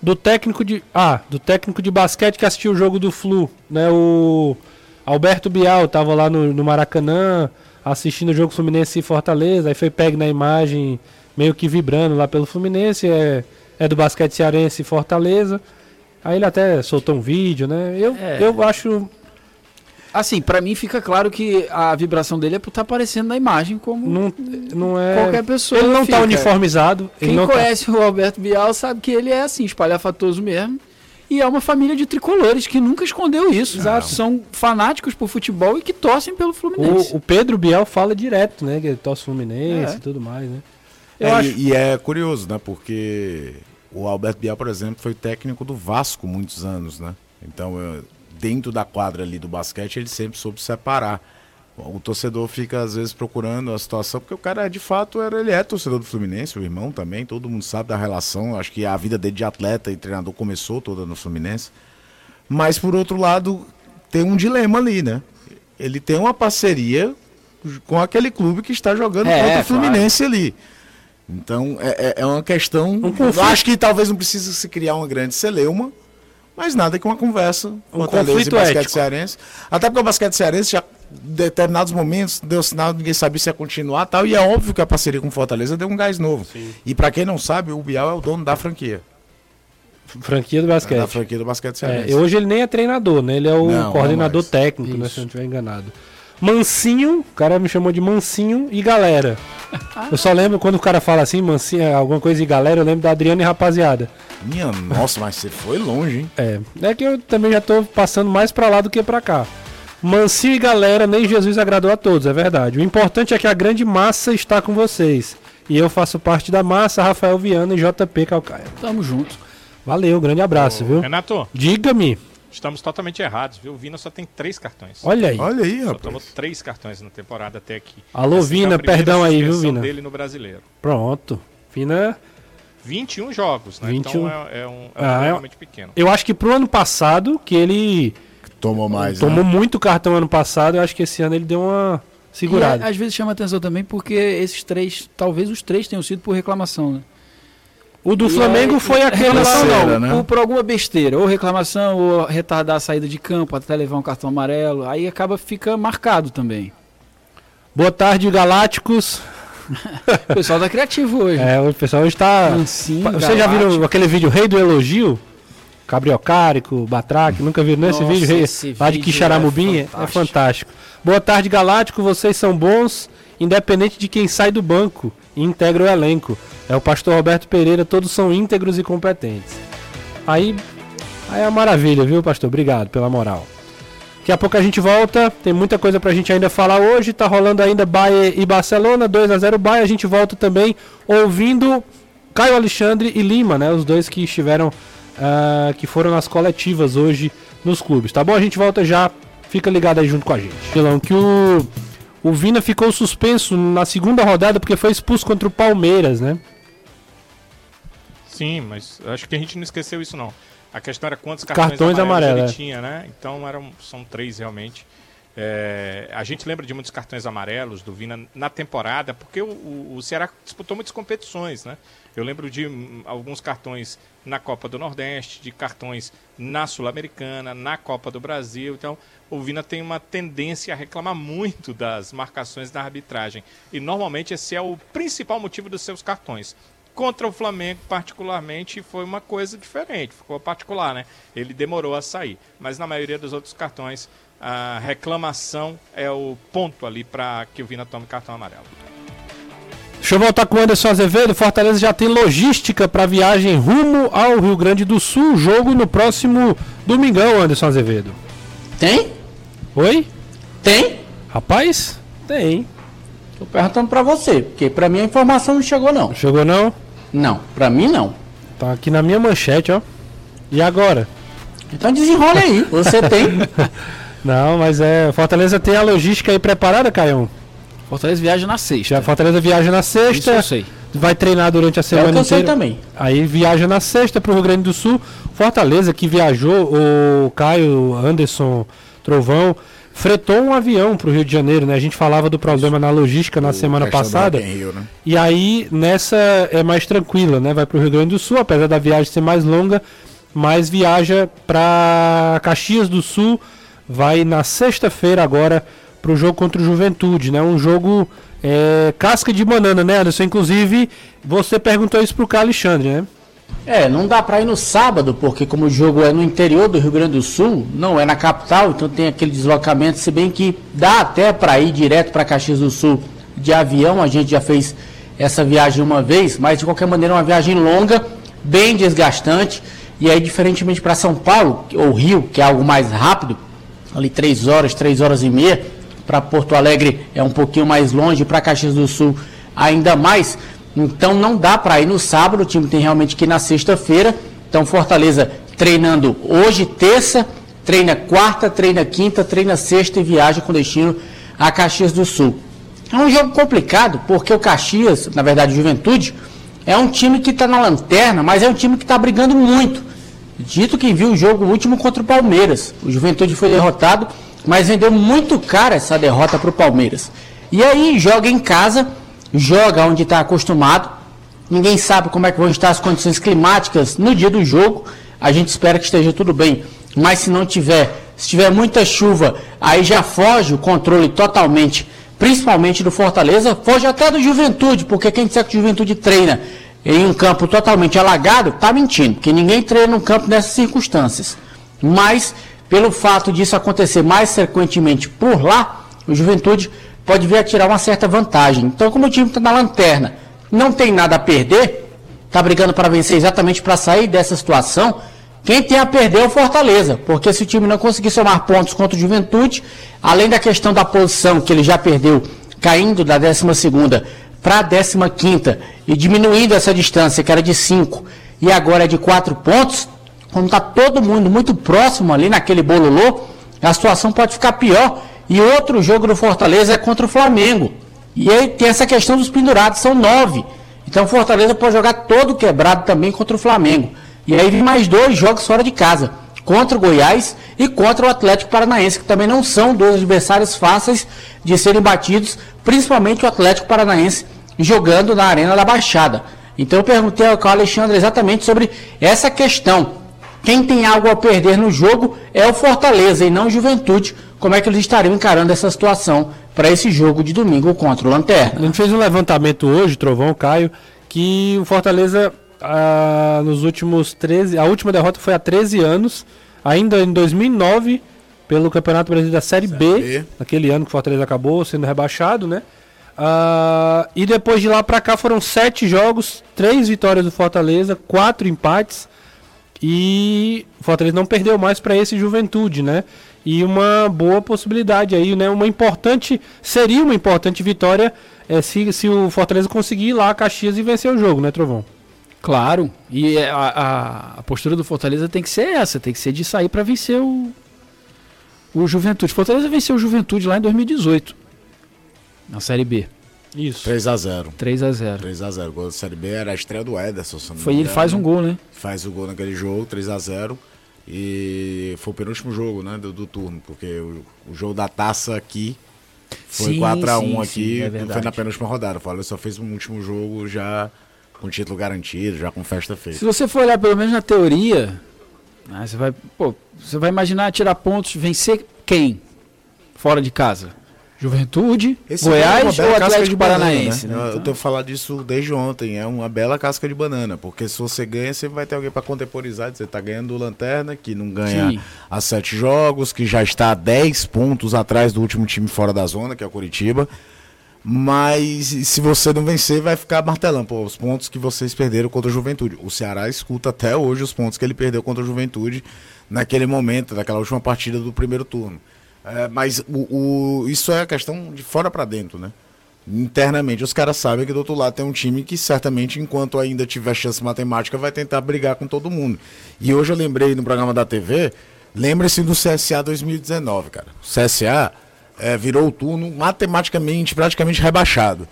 [SPEAKER 2] do técnico de Ah, do técnico de basquete que assistiu o jogo do Flu, né? O Alberto Bial tava lá no, no Maracanã assistindo o jogo Fluminense e Fortaleza, aí foi pego na imagem meio que vibrando lá pelo Fluminense, é, é do basquete cearense e Fortaleza. Aí ele até soltou um vídeo, né? Eu,
[SPEAKER 8] É.
[SPEAKER 2] eu acho
[SPEAKER 8] Assim, pra mim fica claro que a vibração dele é por estar aparecendo na imagem como
[SPEAKER 2] não, não é
[SPEAKER 8] qualquer pessoa.
[SPEAKER 2] ele não
[SPEAKER 8] fica.
[SPEAKER 2] tá uniformizado, ele
[SPEAKER 8] Quem
[SPEAKER 2] tá-
[SPEAKER 8] conhece o Alberto Bial sabe que ele é assim, espalhafatoso mesmo. E é uma família de tricolores que nunca escondeu isso.
[SPEAKER 2] Exato.
[SPEAKER 8] São fanáticos por futebol e que torcem pelo Fluminense.
[SPEAKER 2] O, o Pedro Biel fala direto, né? Que ele torce Fluminense
[SPEAKER 8] É.
[SPEAKER 2] e tudo mais, né? Eu
[SPEAKER 7] É,
[SPEAKER 2] acho.
[SPEAKER 7] e, e é curioso, né? Porque o Alberto Bial, por exemplo, foi técnico do Vasco muitos anos, né? Então, eu- dentro da quadra ali do basquete, ele sempre soube separar. O torcedor fica, às vezes, procurando a situação, porque o cara, de fato, era, ele é torcedor do Fluminense, o irmão também, todo mundo sabe da relação. Acho que a vida dele de atleta e treinador começou toda no Fluminense. Mas, por outro lado, tem um dilema ali, né? Ele tem uma parceria com aquele clube que está jogando
[SPEAKER 8] É,
[SPEAKER 7] contra o
[SPEAKER 8] claro.
[SPEAKER 7] Fluminense ali. Então é, é- é uma questão. eu acho que talvez não precise se criar uma grande celeuma, mas nada que uma conversa.
[SPEAKER 2] Um
[SPEAKER 7] Fortaleza
[SPEAKER 2] conflito
[SPEAKER 7] e basquete
[SPEAKER 2] ético.
[SPEAKER 7] cearense. Até porque o basquete cearense já em determinados momentos deu sinal, ninguém sabia se ia continuar tal. E é óbvio que a parceria com o Fortaleza deu um gás novo. E para quem não sabe, o Bial é o dono da franquia.
[SPEAKER 2] Franquia do
[SPEAKER 7] Da
[SPEAKER 2] basquete.
[SPEAKER 7] franquia do basquete
[SPEAKER 2] É,
[SPEAKER 7] cearense.
[SPEAKER 2] e hoje ele nem é treinador, né? Ele é o
[SPEAKER 7] Não,
[SPEAKER 2] coordenador
[SPEAKER 7] não
[SPEAKER 2] técnico, né? Se eu não estiver enganado. Mansinho, o cara me chamou de Mansinho e galera. Eu só lembro quando o cara fala assim, Mansinho, alguma coisa e galera, eu lembro da Adriana e rapaziada.
[SPEAKER 7] Minha nossa, mas você foi longe, hein?
[SPEAKER 2] É, é que eu também já tô passando mais pra lá do que pra cá. Mansinho e galera, nem Jesus agradou a todos, é verdade. O importante é que a grande massa está com vocês. E eu faço parte da massa, Rafael Viana e JP Calcaia.
[SPEAKER 8] Tamo junto.
[SPEAKER 2] Valeu, grande abraço, viu?
[SPEAKER 6] Renato,
[SPEAKER 2] Diga-me.
[SPEAKER 6] Estamos totalmente errados, viu? O Vina só tem três cartões.
[SPEAKER 2] Olha aí.
[SPEAKER 7] Olha aí,
[SPEAKER 6] Só tomou
[SPEAKER 7] rapaz.
[SPEAKER 6] três cartões na temporada até aqui.
[SPEAKER 2] Alô,
[SPEAKER 6] Essa
[SPEAKER 2] Vina,
[SPEAKER 6] primeira
[SPEAKER 2] perdão aí, viu, Vina?
[SPEAKER 6] dele no brasileiro.
[SPEAKER 2] Pronto. Vina
[SPEAKER 6] 21 jogos, né?
[SPEAKER 2] 21.
[SPEAKER 6] Então é, é um, é um
[SPEAKER 2] Ah, é-
[SPEAKER 6] realmente pequeno.
[SPEAKER 2] Eu acho que pro ano passado, que ele
[SPEAKER 7] Tomou mais,
[SPEAKER 2] tomou
[SPEAKER 7] né?
[SPEAKER 2] muito cartão ano passado, eu acho que esse ano ele deu uma
[SPEAKER 8] E
[SPEAKER 2] segurada.
[SPEAKER 8] é, às vezes chama atenção também porque esses três, talvez os três tenham sido por reclamação, né?
[SPEAKER 2] O do
[SPEAKER 8] E
[SPEAKER 2] Flamengo foi lá,
[SPEAKER 7] Financeira,
[SPEAKER 8] não,
[SPEAKER 7] né?
[SPEAKER 8] por, por alguma besteira, ou reclamação, ou retardar a saída de campo, até levar um cartão amarelo, aí acaba fica marcado também.
[SPEAKER 2] Boa tarde, Galácticos. *laughs*
[SPEAKER 8] o pessoal tá criativo hoje.
[SPEAKER 2] É, o pessoal hoje tá.
[SPEAKER 8] Mansinho,
[SPEAKER 2] Vocês já viram aquele vídeo Rei do Elogio? Cabriocárico, Batraque, nunca viram nesse
[SPEAKER 8] Nossa,
[SPEAKER 2] vídeo? Rei,
[SPEAKER 8] esse
[SPEAKER 2] lá de
[SPEAKER 8] vídeo
[SPEAKER 2] Quixaramubim?
[SPEAKER 8] é
[SPEAKER 2] É, é
[SPEAKER 8] fantástico.
[SPEAKER 2] fantástico. Boa tarde, Galáctico. Vocês são bons, independente de quem sai do banco e integra o elenco. É o pastor Roberto Pereira, todos são íntegros e competentes. Aí, aí é uma maravilha, viu, pastor? Obrigado pela moral. Daqui a pouco a gente volta, tem muita coisa pra gente ainda falar hoje. Tá rolando ainda Bahia e Barcelona, 2 a 0 Bahia. A gente volta também ouvindo Caio Alexandre e Lima, né? Os dois que estiveram, ah, que foram nas coletivas hoje nos clubes. Tá bom? A gente volta já. Fica ligado aí junto com a gente. Pilão, que o, o Vina ficou suspenso na segunda rodada porque foi expulso contra o Palmeiras, né?
[SPEAKER 6] Sim, mas acho que a gente não esqueceu isso não. A questão era quantos cartões,
[SPEAKER 2] Cartões
[SPEAKER 6] amarelos
[SPEAKER 2] amarelos,
[SPEAKER 6] ele tinha, né? Então eram, são três realmente. É, a gente lembra de muitos cartões amarelos do Vina na temporada, porque o, o- o Ceará disputou muitas competições, né? Eu lembro de hum, alguns cartões na Copa do Nordeste, de cartões na Sul-Americana, na Copa do Brasil. Então, o Vina tem uma tendência a reclamar muito das marcações da arbitragem. E normalmente esse é o principal motivo dos seus cartões. Contra o Flamengo, particularmente, foi uma coisa diferente, ficou particular, né? Ele demorou a sair. Mas na maioria dos outros cartões, a reclamação é o ponto ali para que o Vina tome cartão amarelo.
[SPEAKER 2] Deixa eu voltar com o Anderson Azevedo. Fortaleza já tem logística para viagem rumo ao Rio Grande do Sul. Jogo no próximo domingão, Anderson Azevedo.
[SPEAKER 4] Tem?
[SPEAKER 2] Oi?
[SPEAKER 4] Tem?
[SPEAKER 2] Rapaz? Tem.
[SPEAKER 4] Tô perguntando pra você, porque pra mim a informação não chegou não.
[SPEAKER 2] Chegou não?
[SPEAKER 4] Não, pra mim não.
[SPEAKER 2] Tá aqui na minha manchete, ó. E agora?
[SPEAKER 4] Então desenrola aí, você tem. *laughs*
[SPEAKER 2] Não, mas é. Fortaleza tem a logística aí preparada, Caião?
[SPEAKER 8] Fortaleza viaja na sexta.
[SPEAKER 2] Já Fortaleza viaja na
[SPEAKER 8] Isso eu
[SPEAKER 2] sexta.
[SPEAKER 8] sei.
[SPEAKER 2] Vai treinar durante a
[SPEAKER 4] É
[SPEAKER 2] semana
[SPEAKER 4] que eu sei
[SPEAKER 2] inteira.
[SPEAKER 4] também.
[SPEAKER 2] Aí viaja na sexta para o Rio Grande do Sul. Fortaleza que viajou, o Caio, Anderson, Trovão, fretou um avião para o Rio de Janeiro, né? A gente falava do problema na logística na semana
[SPEAKER 7] questão da
[SPEAKER 2] passada.
[SPEAKER 7] Rio, né?
[SPEAKER 2] E aí nessa é mais tranquila, né? Vai para o Rio Grande do Sul, apesar da viagem ser mais longa, mas viaja para Caxias do Sul. Vai na sexta-feira agora para o jogo contra o Juventude, né? Um jogo é, casca de banana, né, Anderson? Inclusive, você perguntou isso pro Carlos Alexandre, né?
[SPEAKER 4] É, não dá pra ir no sábado, porque como o jogo é no interior do Rio Grande do Sul, não é na capital, então tem aquele deslocamento, se bem que dá até pra ir direto pra Caxias do Sul de avião, a gente já fez essa viagem uma vez, mas de qualquer maneira é uma viagem longa, bem desgastante, e aí diferentemente para São Paulo, ou Rio, que é algo mais rápido, ali três horas, três horas e meia, para Porto Alegre é um pouquinho mais longe, para Caxias do Sul ainda mais. Então não dá para ir no sábado, o time tem realmente que ir na sexta-feira. Então Fortaleza treinando hoje, terça, treina quarta, treina quinta, treina sexta e viaja com destino a Caxias do Sul. É um jogo complicado, porque o Caxias, na verdade Juventude, é um time que está na lanterna, mas é um time que está brigando muito. Dito quem viu o jogo último contra o Palmeiras. O Juventude foi derrotado, mas vendeu muito caro essa derrota para o Palmeiras. E aí joga em casa, joga onde está acostumado. Ninguém sabe como é que vão estar as condições climáticas no dia do jogo. A gente espera que esteja tudo bem. Mas se não tiver, se tiver muita chuva, aí já foge o controle totalmente, principalmente do Fortaleza, foge até do Juventude, porque quem disser que o Juventude treina em um campo totalmente alagado, tá mentindo, porque ninguém treina num campo nessas circunstâncias. Mas, pelo fato disso acontecer mais frequentemente por lá, o Juventude pode vir a tirar uma certa vantagem. Então, como o time está na lanterna, não tem nada a perder, está brigando para vencer exatamente para sair dessa situação. Quem tem a perder é o Fortaleza, porque se o time não conseguir somar pontos contra o Juventude, além da questão da posição que ele já perdeu, caindo da 12ª para a 15ª e diminuindo essa distância, que era de 5 e agora é de 4 pontos, como está todo mundo muito próximo ali naquele bololô, a situação pode ficar pior. E outro jogo do Fortaleza é contra o Flamengo. E aí tem essa questão dos pendurados, são nove. Então o Fortaleza pode jogar todo quebrado também contra o Flamengo. E aí vem mais dois jogos fora de casa, contra o Goiás e contra o Atlético Paranaense, que também não são dois adversários fáceis de serem batidos, principalmente o Atlético Paranaense jogando na Arena da Baixada. Então eu perguntei ao Alexandre exatamente sobre essa questão. Quem tem algo a perder no jogo é o Fortaleza e não o Juventude, como é que eles estariam encarando essa situação para esse jogo de domingo contra o Lanterna.
[SPEAKER 2] A gente fez um levantamento hoje, Trovão, Caio, que o Fortaleza, ah, nos últimos 13, a última derrota foi há 13 anos, ainda em 2009, pelo Campeonato Brasileiro da Série, Série B, B, naquele ano que o Fortaleza acabou sendo rebaixado, né? Ah, e depois de lá para cá foram sete jogos, três vitórias do Fortaleza, quatro empates e o Fortaleza não perdeu mais para esse Juventude, né? E uma boa possibilidade aí, né? Uma importante seria uma importante vitória é, se, se o Fortaleza conseguir ir lá a Caxias e vencer o jogo, né, Trovão?
[SPEAKER 8] Claro. E a, a, a postura do Fortaleza tem que ser essa, tem que ser de sair para vencer o o Juventude. Fortaleza venceu o Juventude lá em 2018 na Série B.
[SPEAKER 7] Isso. 3x0.
[SPEAKER 8] 3x0.
[SPEAKER 7] 3x0. O gol da Série B era a estreia do Ederson.
[SPEAKER 8] Foi ele faz um gol, né?
[SPEAKER 7] Faz o gol naquele jogo, 3x0. E foi o penúltimo jogo, né? Do, do turno. Porque o, o, jogo da taça aqui foi 4x1 aqui. Sim, é foi na penúltima rodada. O só fez um último jogo já com título garantido, já com festa feita.
[SPEAKER 8] Se você for olhar pelo menos na teoria, né, você vai. Pô, você vai imaginar tirar pontos, vencer quem? Fora de casa. Juventude, Esse Goiás é ou Atlético Paranaense?
[SPEAKER 7] Banana, né? né? Eu tenho falado disso desde ontem. É uma bela casca de banana. Porque se você ganha, você vai ter alguém para contemporizar. Você está ganhando o Lanterna, que não ganha Sim. há sete jogos, que já está a 10 pontos atrás do último time fora da zona, que é o Curitiba. Mas se você não vencer, vai ficar martelando. Pô, os pontos que vocês perderam contra a Juventude. O Ceará escuta até hoje os pontos que ele perdeu contra a Juventude naquele momento, naquela última partida do primeiro turno. É, mas o, o, isso é a questão de fora para dentro, né? Internamente, os caras sabem que do outro lado tem um time que certamente, enquanto ainda tiver chance matemática, vai tentar brigar com todo mundo. E hoje eu lembrei no programa da TV, lembre-se do CSA 2019, cara. O CSA é, virou o turno matematicamente, praticamente rebaixado.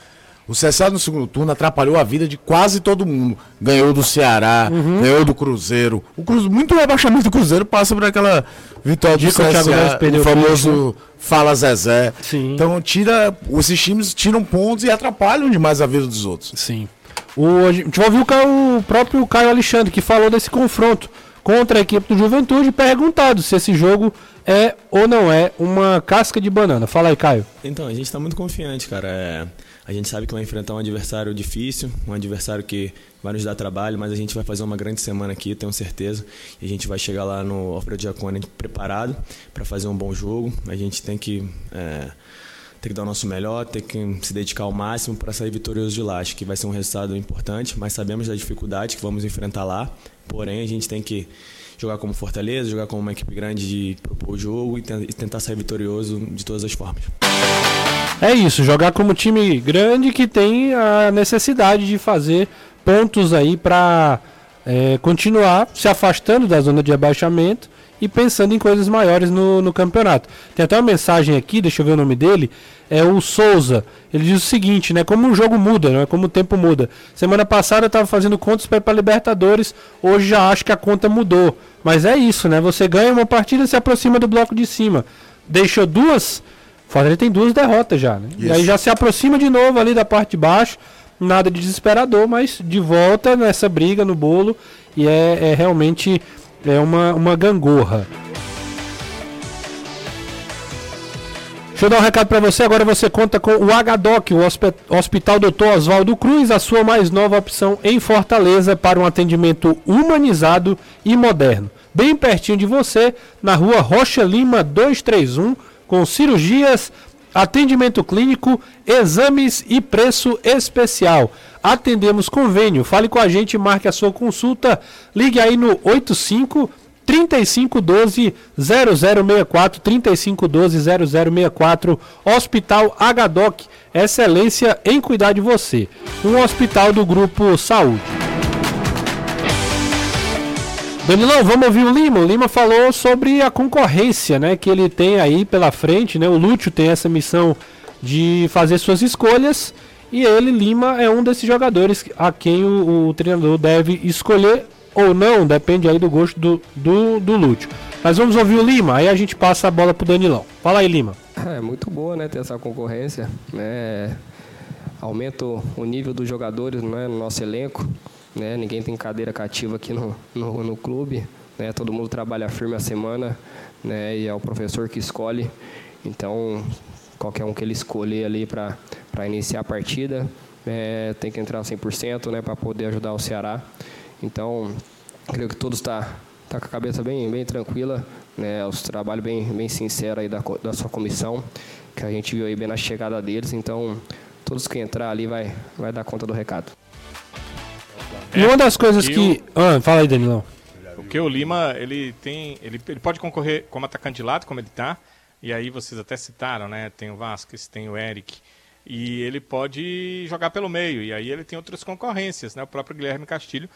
[SPEAKER 7] O CSA no segundo turno atrapalhou a vida de quase todo mundo. Ganhou do Ceará, uhum. ganhou do Cruzeiro. O Cruzeiro, muito rebaixamento do Cruzeiro passa por aquela vitória do CSA, o famoso Fala Zezé. Sim. Então tira, esses times tiram pontos e atrapalham demais a vida dos outros.
[SPEAKER 2] Sim. O, a gente ouviu o, o próprio Caio Alexandre que falou desse confronto contra a equipe do Juventude perguntado se esse jogo é ou não é uma casca de banana. Fala aí, Caio.
[SPEAKER 9] Então, a gente está muito confiante, cara. É a gente sabe que vai enfrentar um adversário difícil, um adversário que vai nos dar trabalho, mas a gente vai fazer uma grande semana aqui, tenho certeza. E a gente vai chegar lá no Alfredo Giacone preparado para fazer um bom jogo. A gente tem que é, tem que dar o nosso melhor, tem que se dedicar ao máximo para sair vitorioso de lá. Acho que vai ser um resultado importante, mas sabemos da dificuldade que vamos enfrentar lá. Porém, a gente tem que jogar como Fortaleza, jogar como uma equipe grande de propor o jogo e tentar sair vitorioso de todas as formas.
[SPEAKER 2] É isso, jogar como time grande que tem a necessidade de fazer pontos aí para é, continuar se afastando da zona de abaixamento e pensando em coisas maiores no, no campeonato. Tem até uma mensagem aqui, deixa eu ver o nome dele, é o Souza. Ele diz o seguinte, né? Como o jogo muda, né? Como o tempo muda. Semana passada eu estava fazendo contas para ir para Libertadores, hoje já acho que a conta mudou. Mas é isso, né? Você ganha uma partida, se aproxima do bloco de cima. Deixou duas Fortaleza tem duas derrotas já, né? Isso. E aí já se aproxima de novo ali da parte de baixo. Nada de desesperador, mas de volta nessa briga no bolo. E é, é realmente é uma, uma gangorra. Deixa eu dar um recado para você. Agora você conta com o HDOC, o Hospital Dr. Oswaldo Cruz, a sua mais nova opção em Fortaleza para um atendimento humanizado e moderno. Bem pertinho de você, na rua Rocha Lima 231 com cirurgias, atendimento clínico, exames e preço especial. Atendemos convênio. Fale com a gente, marque a sua consulta. Ligue aí no 85 3512 0064 3512 0064 Hospital HDOC. Excelência em cuidar de você. Um hospital do grupo Saúde. Danilão, vamos ouvir o Lima. O Lima falou sobre a concorrência né, que ele tem aí pela frente. Né? O Lúcio tem essa missão de fazer suas escolhas. E ele, Lima, é um desses jogadores a quem o, o treinador deve escolher ou não, depende aí do gosto do, do, do Lúcio. Mas vamos ouvir o Lima, aí a gente passa a bola pro Danilão. Fala aí, Lima.
[SPEAKER 10] É muito boa, né, ter essa concorrência. Né? Aumenta o nível dos jogadores né, no nosso elenco. Né? Ninguém tem cadeira cativa aqui no, no, no clube. né? Todo mundo trabalha firme a semana, né? E é o professor que escolhe. Então, qualquer um que ele escolher ali para iniciar a partida, é, tem que entrar 100%, né? Para poder ajudar o Ceará. Então, creio que todos está tá com a cabeça bem, bem tranquila, né? Os trabalho bem, bem sincero aí da, da sua comissão, que a gente viu aí bem na chegada deles. Então, todos que entrar ali vai, vai dar conta do recado.
[SPEAKER 2] E uma das coisas que. Ah, fala aí, Danilão.
[SPEAKER 6] Porque o Lima, ele tem. Ele, ele pode concorrer como atacante de lado, como ele está. E aí vocês até citaram, né? Tem o Vasquez, tem o Eric. E ele pode jogar pelo meio. E aí ele tem outras concorrências, né? O próprio Guilherme Castilho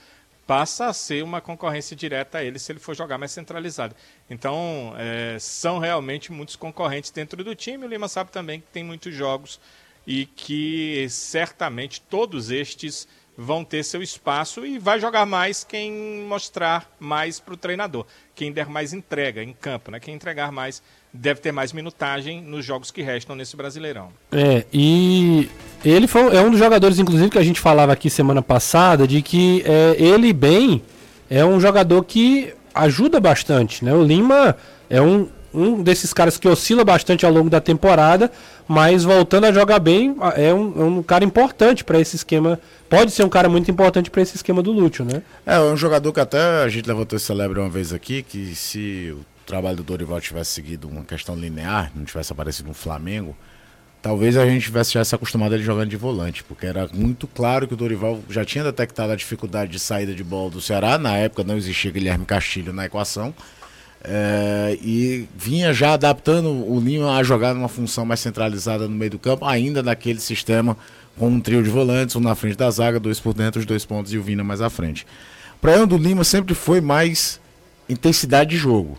[SPEAKER 6] passa a ser uma concorrência direta a ele se ele for jogar mais centralizado. Então, é, são realmente muitos concorrentes dentro do time. O Lima sabe também que tem muitos jogos e que certamente todos estes vão ter seu espaço e vai jogar mais quem mostrar mais para o treinador, quem der mais entrega em campo, né? Quem entregar mais deve ter mais minutagem nos jogos que restam nesse Brasileirão.
[SPEAKER 2] É, e ele foi, é um dos jogadores, inclusive, que a gente falava aqui semana passada, de que é, ele bem é um jogador que ajuda bastante, né? O Lima é um, um desses caras que oscila bastante ao longo da temporada, mas voltando a jogar bem, é um, é um cara importante para esse esquema. Pode ser um cara muito importante para esse esquema do Lúcio, né?
[SPEAKER 7] É, é um jogador que até a gente levantou esse celebre uma vez aqui, que se o trabalho do Dorival tivesse seguido uma questão linear, não tivesse aparecido no Flamengo, talvez a gente tivesse já se acostumado a ele jogando de volante, porque era muito claro que o Dorival já tinha detectado a dificuldade de saída de bola do Ceará. Na época não existia Guilherme Castilho na equação. É, e vinha já adaptando o Lima a jogar numa função mais centralizada no meio do campo, ainda naquele sistema com um trio de volantes, um na frente da zaga, dois por dentro, os dois pontos e o Vina mais à frente. O problema do Lima sempre foi mais intensidade de jogo.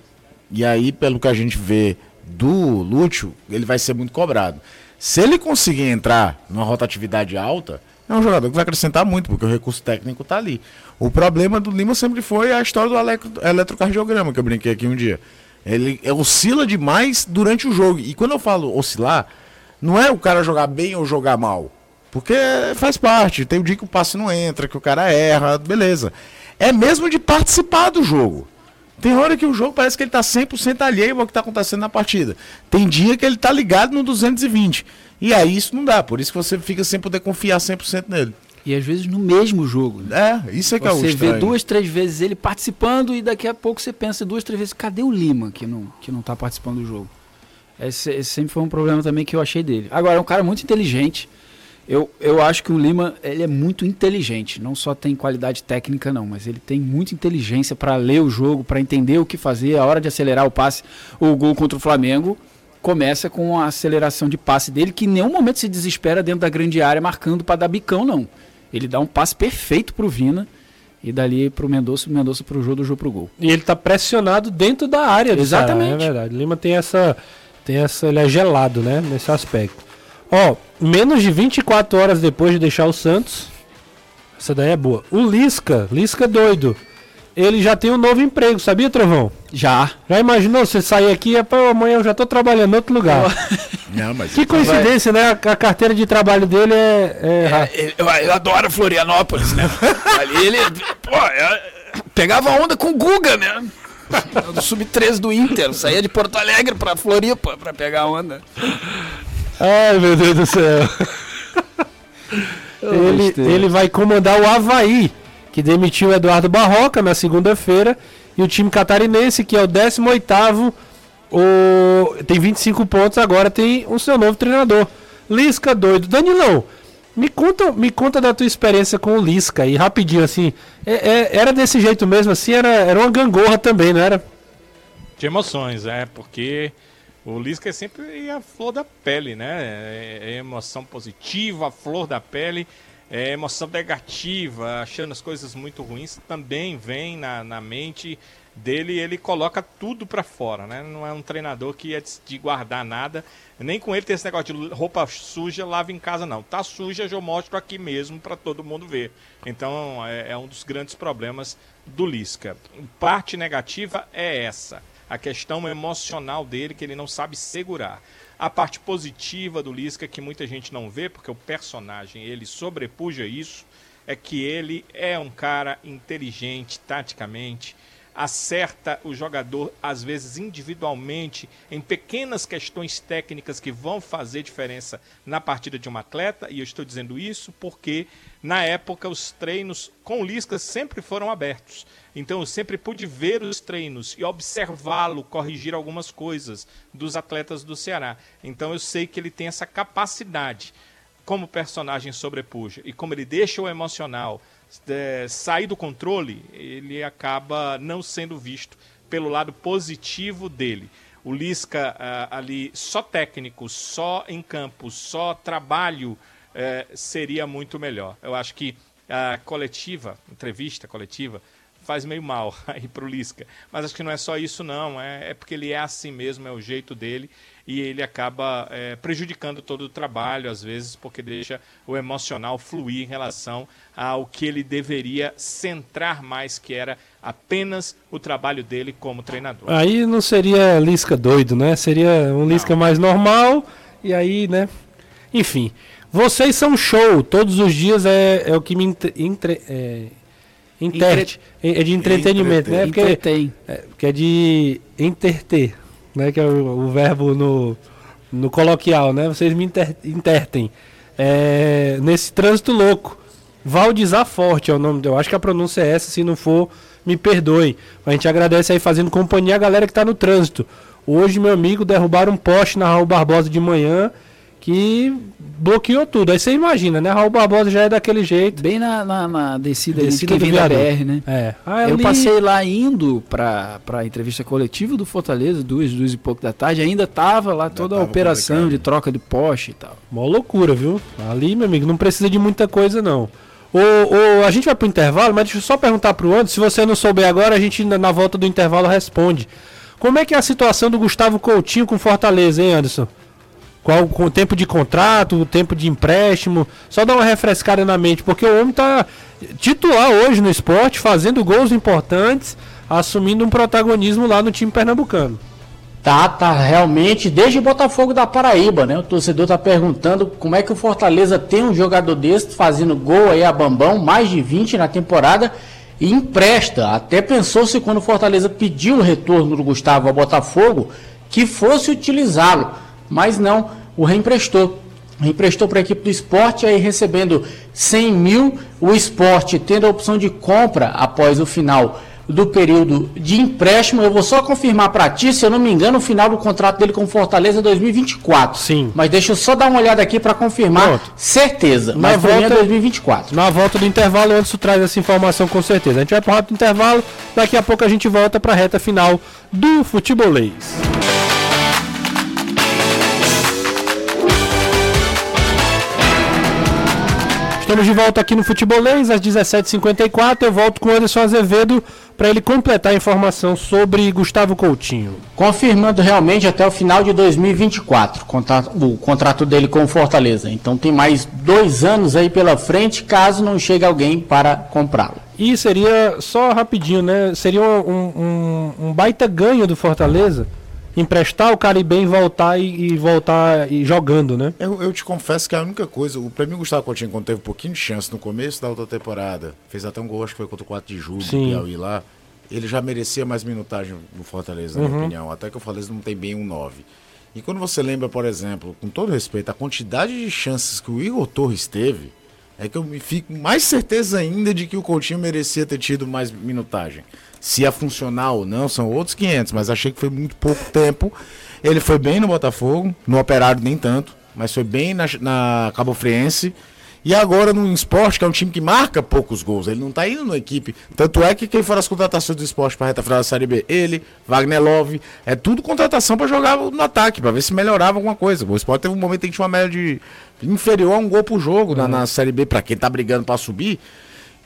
[SPEAKER 7] E aí, pelo que a gente vê do Lúcio, ele vai ser muito cobrado. Se ele conseguir entrar numa rotatividade alta, é um jogador que vai acrescentar muito, porque o recurso técnico está ali. O problema do Lima sempre foi a história do eletro, eletrocardiograma, que eu brinquei aqui um dia. Ele oscila demais durante o jogo. E quando eu falo oscilar, não é o cara jogar bem ou jogar mal. Porque faz parte. Tem o dia que o passe não entra, que o cara erra, beleza. É mesmo de participar do jogo. Tem hora que o jogo parece que ele está 100% alheio ao que está acontecendo na partida. Tem dia que ele está ligado no 220. E aí isso não dá, por isso que você fica sem poder confiar 100% nele.
[SPEAKER 8] E às vezes no mesmo jogo.
[SPEAKER 7] Né? É, isso é que
[SPEAKER 8] você
[SPEAKER 7] é o Você
[SPEAKER 8] vê duas, três vezes ele participando e daqui a pouco você pensa duas, três vezes, cadê o Lima que não, que não tá participando do jogo? Esse, esse sempre foi um problema também que eu achei dele. Agora, é um cara muito inteligente. Eu, eu acho que o Lima ele é muito inteligente. Não só tem qualidade técnica, não, mas ele tem muita inteligência para ler o jogo, para entender o que fazer, a hora de acelerar o passe, o gol contra o Flamengo começa com a aceleração de passe dele, que em nenhum momento se desespera dentro da grande área marcando para dar bicão, não. Ele dá um passe perfeito pro Vina e dali pro Mendonça, o Mendonça pro jogo do jogo pro gol.
[SPEAKER 2] E ele tá pressionado dentro da área
[SPEAKER 8] Exatamente.
[SPEAKER 2] Ceará, é verdade. Lima tem essa tem essa ele é gelado, né, nesse aspecto. Ó, menos de 24 horas depois de deixar o Santos, essa daí é boa. O Lisca, Lisca doido ele já tem um novo emprego, sabia, Trovão?
[SPEAKER 8] Já.
[SPEAKER 2] Já imaginou você sair aqui e amanhã eu já tô trabalhando em outro lugar. *laughs* Não, mas que coincidência, vai... né? A, carteira de trabalho dele é. é...
[SPEAKER 8] é eu, eu, adoro Florianópolis, né? Ali ele. Pô, pegava onda com o Guga, né? Do Sub-13 do Inter. Saía de Porto Alegre pra Floripa pra pegar onda.
[SPEAKER 2] Ai, meu Deus do céu. *laughs* ele, ele vai comandar o Havaí que demitiu o Eduardo Barroca na segunda-feira, e o time catarinense, que é o 18º, o... tem 25 pontos, agora tem o seu novo treinador. Lisca doido. Danilão, me conta, me conta da tua experiência com o Lisca e rapidinho assim. É, é, era desse jeito mesmo, assim, era, era uma gangorra também, não era?
[SPEAKER 6] De emoções, é, porque o Lisca é sempre a flor da pele, né? É, é emoção positiva, a flor da pele é, emoção negativa, achando as coisas muito ruins, também vem na, na mente dele ele coloca tudo para fora, né? Não é um treinador que é de guardar nada, nem com ele tem esse negócio de roupa suja, lava em casa não. Tá suja, eu mostro aqui mesmo para todo mundo ver. Então é, é um dos grandes problemas do Lisca. Parte negativa é essa, a questão emocional dele que ele não sabe segurar. A parte positiva do Lisca, que muita gente não vê, porque o personagem ele sobrepuja isso, é que ele é um cara inteligente taticamente, acerta o jogador, às vezes individualmente, em pequenas questões técnicas que vão fazer diferença na partida de um atleta, e eu estou dizendo isso porque, na época, os treinos com Lisca sempre foram abertos. Então eu sempre pude ver os treinos e observá-lo, corrigir algumas coisas dos atletas do Ceará. Então eu sei que ele tem essa capacidade como personagem sobrepuja e como ele deixa o emocional é, sair do controle, ele acaba não sendo visto pelo lado positivo dele. O Lisca uh, ali só técnico, só em campo, só trabalho uh, seria muito melhor. Eu acho que a coletiva, entrevista coletiva, faz meio mal *laughs* aí pro Lisca. Mas acho que não é só isso, não. É, é porque ele é assim mesmo, é o jeito dele e ele acaba é, prejudicando todo o trabalho, às vezes, porque deixa o emocional fluir em relação ao que ele deveria centrar mais, que era apenas o trabalho dele como treinador.
[SPEAKER 2] Aí não seria Lisca doido, né? Seria um Lisca mais normal, e aí, né? Enfim, vocês são show, todos os dias é, é o que me entre, é, interte, é de entretenimento, né? Porque, é, porque é de interter né? Que é o, o verbo no, no coloquial, né? Vocês me inter, intertem. É, nesse trânsito louco. Valdizar Forte é o nome. Eu acho que a pronúncia é essa, se não for, me perdoe. A gente agradece aí fazendo companhia a galera que está no trânsito. Hoje, meu amigo, derrubaram um poste na Raul Barbosa de manhã que bloqueou tudo. Aí você imagina, né? Raul Barbosa já é daquele jeito.
[SPEAKER 8] Bem na, na, na descida, descida de da BR, né? É. Eu passei lá indo para a entrevista coletiva do Fortaleza, duas, duas e pouco da tarde. Ainda tava lá toda a operação de troca de poste e tal.
[SPEAKER 2] Mó loucura, viu? Ali, meu amigo, não precisa de muita coisa, não. O, o, a gente vai pro intervalo, mas deixa eu só perguntar pro Anderson. Se você não souber agora, a gente na volta do intervalo responde. Como é que é a situação do Gustavo Coutinho com Fortaleza, hein, Anderson? Qual o tempo de contrato, o tempo de empréstimo. Só dá uma refrescada na mente, porque o homem está titular hoje no esporte, fazendo gols importantes, assumindo um protagonismo lá no time pernambucano.
[SPEAKER 4] Tá, tá realmente desde o Botafogo da Paraíba, né? O torcedor tá perguntando como é que o Fortaleza tem um jogador desse fazendo gol aí a bambão, mais de 20 na temporada e empresta. Até pensou-se quando o Fortaleza pediu o retorno do Gustavo ao Botafogo que fosse utilizá-lo mas não, o reemprestou. Reemprestou para a equipe do esporte, aí recebendo 100 mil, o esporte tendo a opção de compra após o final do período de empréstimo. Eu vou só confirmar para ti, se eu não me engano, o final do contrato dele com Fortaleza é 2024.
[SPEAKER 2] Sim.
[SPEAKER 4] Mas deixa eu só dar uma olhada aqui para confirmar. Pronto. Certeza.
[SPEAKER 2] Na mas volta, é 2024. Na volta do intervalo, antes traz essa informação com certeza. A gente vai para o rápido intervalo, daqui a pouco a gente volta para a reta final do futebolês. Estamos de volta aqui no Futebolês, às 17h54. Eu volto com o Anderson Azevedo para ele completar a informação sobre Gustavo Coutinho.
[SPEAKER 4] Confirmando realmente até o final de 2024 o contrato dele com o Fortaleza. Então tem mais dois anos aí pela frente, caso não chegue alguém para comprá-lo.
[SPEAKER 2] E seria, só rapidinho, né? Seria um, um, um baita ganho do Fortaleza emprestar o cara e bem voltar e, e, voltar e jogando, né?
[SPEAKER 7] Eu, eu, te confesso que a única coisa, o prêmio Gustavo Coutinho, quando teve um pouquinho de chance no começo da outra temporada, fez até um gol, acho que foi contra o 4 de julho, Sim. Piauí lá, ele já merecia mais minutagem no Fortaleza, na uhum. minha opinião. Até que o Fortaleza não tem bem um 9. E quando você lembra, por exemplo, com todo respeito, a quantidade de chances que o Igor Torres teve, é que eu me fico mais certeza ainda de que o Coutinho merecia ter tido mais minutagem. Se ia funcionar ou não, são outros 500, mas achei que foi muito pouco tempo. Ele foi bem no Botafogo, no Operário nem tanto, mas foi bem na, na Cabo Friense. E agora no esporte, que é um time que marca poucos gols, ele não tá indo na equipe. Tanto é que quem for as contratações do esporte para reta final da Série B, ele, Wagner Love, é tudo contratação para jogar no ataque, para ver se melhorava alguma coisa. O esporte teve um momento em que tinha uma média de inferior a um gol por jogo uhum. na, na Série B, para quem tá brigando para subir.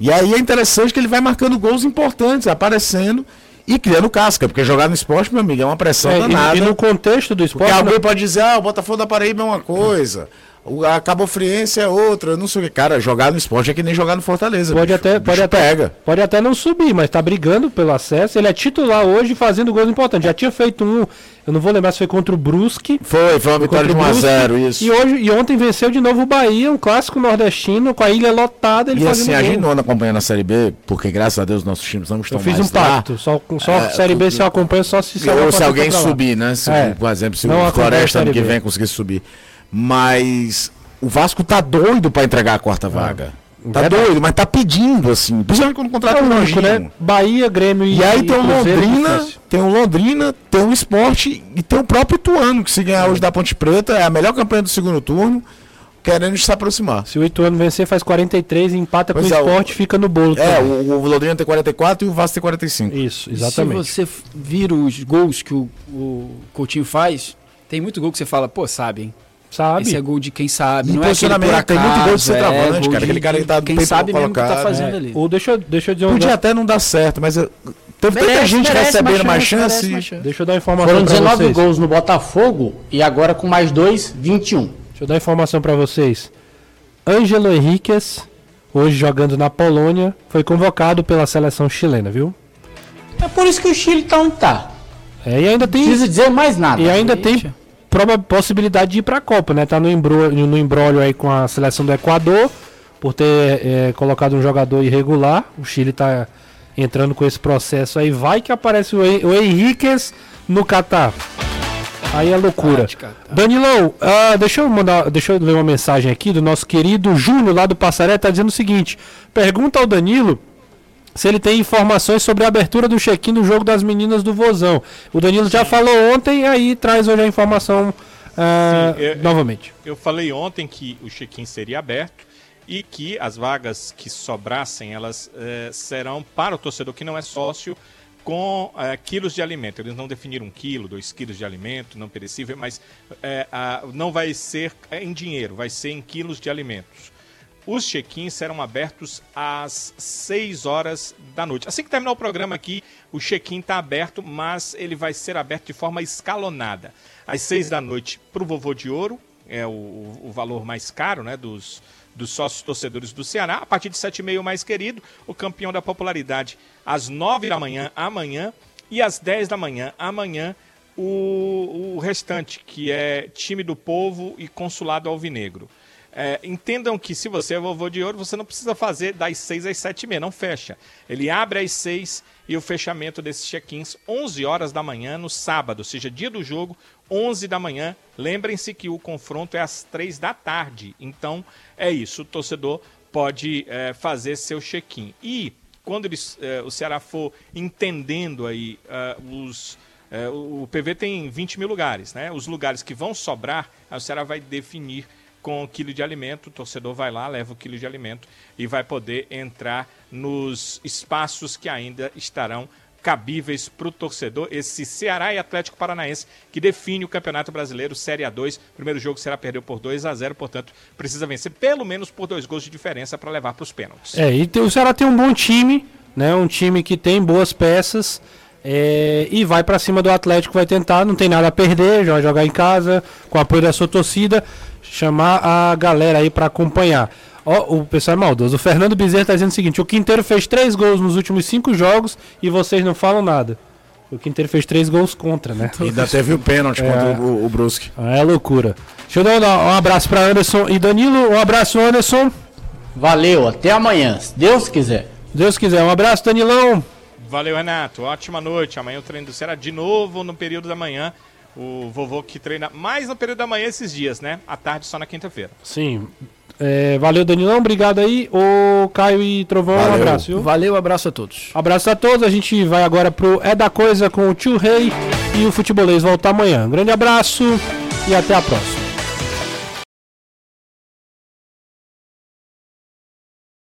[SPEAKER 7] E aí é interessante que ele vai marcando gols importantes, aparecendo e criando casca, porque jogar no esporte, meu amigo, é uma pressão é, danada.
[SPEAKER 2] E, e, no contexto do esporte.
[SPEAKER 7] Porque alguém pode dizer, ah, o Botafogo da Paraíba é uma coisa. O, a Cabo Friense é outra, não sei o que. Cara, jogar no esporte é que nem jogar no Fortaleza.
[SPEAKER 2] Pode
[SPEAKER 7] bicho.
[SPEAKER 2] até,
[SPEAKER 7] O
[SPEAKER 2] pode
[SPEAKER 7] bicho
[SPEAKER 2] até,
[SPEAKER 7] pega.
[SPEAKER 2] pode até não subir, mas tá brigando pelo acesso. Ele é titular hoje fazendo gols importantes. Já tinha feito um, eu não vou lembrar se foi contra o Brusque.
[SPEAKER 7] Foi, foi uma vitória de
[SPEAKER 2] contra o
[SPEAKER 7] 1 a
[SPEAKER 2] Brusque.
[SPEAKER 7] 0 isso.
[SPEAKER 2] E hoje e ontem venceu de novo o Bahia, um clássico nordestino com a ilha lotada, ele
[SPEAKER 7] E assim, a gente não anda acompanhando a Série B, porque graças a Deus nossos times não estão
[SPEAKER 2] Eu fiz
[SPEAKER 7] mais
[SPEAKER 2] um
[SPEAKER 7] lá.
[SPEAKER 2] pacto, só, só
[SPEAKER 7] É,
[SPEAKER 2] Série B se eu acompanho só se
[SPEAKER 7] Ou se alguém
[SPEAKER 2] lá.
[SPEAKER 7] subir, né? Se,
[SPEAKER 2] É.
[SPEAKER 7] Por exemplo, se
[SPEAKER 2] Não
[SPEAKER 7] o Floresta ano que vem conseguir subir. Mas o Vasco tá doido pra entregar a quarta vaga. Tá
[SPEAKER 2] Verdade.
[SPEAKER 7] doido, mas tá pedindo, assim. Principalmente quando o contrato
[SPEAKER 2] É o
[SPEAKER 7] é longinho.
[SPEAKER 2] né? Bahia, Grêmio e
[SPEAKER 7] E aí tem o Londrina, tem o Londrina, tem o Esporte e tem o próprio Ituano, que se ganhar hoje da Ponte Preta, é a melhor campanha do segundo turno, querendo se aproximar.
[SPEAKER 2] Se o Ituano vencer, faz 43 e empata
[SPEAKER 7] Pois
[SPEAKER 2] com o
[SPEAKER 7] é, o-
[SPEAKER 2] esporte, fica no bolo.
[SPEAKER 7] É,
[SPEAKER 2] também.
[SPEAKER 7] o, o Londrina tem 44 e o Vasco tem 45.
[SPEAKER 2] Isso, exatamente.
[SPEAKER 8] Se você vira os gols que o, o Coutinho faz, tem muito gol que você fala, pô, sabe, hein?
[SPEAKER 2] Sabe?
[SPEAKER 8] Esse é gol de quem sabe.
[SPEAKER 7] E
[SPEAKER 8] Não é aquele por
[SPEAKER 7] posicionamento, tem muito gol de
[SPEAKER 8] acaso,
[SPEAKER 7] centroavante,
[SPEAKER 8] é,
[SPEAKER 7] cara,
[SPEAKER 8] de-
[SPEAKER 7] aquele cara que tá
[SPEAKER 8] Quem sabe mesmo o que tá fazendo
[SPEAKER 2] É,
[SPEAKER 8] ali.
[SPEAKER 2] Ou deixa, eu- deixa eu dizer um
[SPEAKER 7] Podia até não dar certo, mas eu- teve tanta gente
[SPEAKER 8] merece
[SPEAKER 7] recebendo
[SPEAKER 8] uma
[SPEAKER 7] mais
[SPEAKER 8] chance, merece uma chance.
[SPEAKER 2] Deixa eu dar informação
[SPEAKER 4] Foram
[SPEAKER 2] pra
[SPEAKER 4] 19
[SPEAKER 2] vocês.
[SPEAKER 4] gols no Botafogo e agora com mais dois, 21.
[SPEAKER 2] Deixa eu dar informação pra vocês. Ângelo Henriquez, hoje jogando na Polônia, foi convocado pela seleção chilena, viu?
[SPEAKER 4] É por isso que o Chile tá onde tá.
[SPEAKER 2] É, e ainda
[SPEAKER 4] Não
[SPEAKER 2] tem
[SPEAKER 4] precisa dizer mais nada.
[SPEAKER 2] e ainda tem
[SPEAKER 8] Eita.
[SPEAKER 2] Proba- possibilidade de ir pra Copa, né? Tá no embrólio, no embrólio aí com a seleção do Equador por ter é, colocado um jogador irregular. O Chile tá entrando com esse processo aí. Vai que aparece o, Hen- o Henriquez no Catar. Aí é loucura.
[SPEAKER 8] Ah.
[SPEAKER 2] Danilão, ah, deixa eu mandar, deixa eu ler uma mensagem aqui do nosso querido Júnior lá do Passaré, tá dizendo o seguinte: pergunta ao Danilo se ele tem informações sobre a abertura do check-in do jogo das meninas do Vozão. O Danilo já falou ontem, aí traz hoje a informação ah,
[SPEAKER 6] Sim, é-
[SPEAKER 2] novamente.
[SPEAKER 6] Eu falei ontem que o check-in seria aberto e que as vagas que sobrassem, elas eh, serão para o torcedor que não é sócio com eh, quilos de alimento. Eles não definiram um quilo, dois quilos de alimento não perecível, mas a- não vai ser em dinheiro, vai ser em quilos de alimentos. Os check-ins serão abertos às 6 horas da noite. Assim que terminar o programa aqui, o check-in está aberto, mas ele vai ser aberto de forma escalonada. Às 6 da noite para o Vovô de Ouro, é o, o valor mais caro né, dos, dos sócios torcedores do Ceará. A partir de 7,5 o mais querido, o campeão da popularidade às 9 da manhã, amanhã, e às 10 da manhã, amanhã, o, o restante, que é time do povo e consulado alvinegro. É, entendam que se você é vovô de ouro, você não precisa fazer das 6 às 7 e meia, não fecha. Ele abre às 6 e o fechamento desses check-ins 11 horas da manhã no sábado, ou seja, dia do jogo, 11 da manhã. Lembrem-se que o confronto é às 3 da tarde. Então, é isso, o torcedor pode é, fazer seu check-in. E quando eles, é, o Ceará for entendendo aí é, os é, o PV tem 20 mil lugares, né? Os lugares que vão sobrar, o Ceará vai definir com o quilo de alimento. O torcedor vai lá, leva o quilo de alimento e vai poder entrar nos espaços que ainda estarão cabíveis para o torcedor. Esse Ceará e Atlético Paranaense que define o Campeonato Brasileiro Série A2. Primeiro jogo será perdeu por 2 a 0 portanto, precisa vencer pelo menos por dois gols de diferença para levar para os pênaltis.
[SPEAKER 2] É, e o Ceará tem um bom time, né? Um time que tem boas peças. é, e vai pra cima do Atlético, vai tentar, não tem nada a perder, já vai jogar em casa, com o apoio da sua torcida, chamar a galera aí pra acompanhar. Ó, o pessoal é maldoso. O Fernando Bezerra tá dizendo o seguinte: o Quinteiro fez três gols nos últimos cinco jogos e vocês não falam nada. O Quinteiro fez três gols contra, né?
[SPEAKER 7] Ainda teve o pênalti
[SPEAKER 2] É.
[SPEAKER 7] contra o, o Brusque.
[SPEAKER 2] Ah, É loucura. Deixa eu dar um, um abraço pra Anderson e Danilo. Um abraço, Anderson.
[SPEAKER 4] Valeu, até amanhã, se Deus quiser.
[SPEAKER 2] Deus quiser. Um abraço, Danilão.
[SPEAKER 6] Valeu, Renato. Ótima noite. Amanhã o treino do Ceará de novo no período da manhã. O vovô que treina mais no período da manhã esses dias, né? À tarde só na quinta-feira.
[SPEAKER 2] Sim. É, valeu, Danilão. Obrigado aí. Ô, Caio e Trovão, um
[SPEAKER 7] Valeu.
[SPEAKER 2] abraço, viu?
[SPEAKER 8] Valeu, abraço a todos.
[SPEAKER 2] Abraço a todos. A gente vai agora pro É da Coisa com o Tio Rei e o Futebolês volta amanhã. Um grande abraço e até a próxima.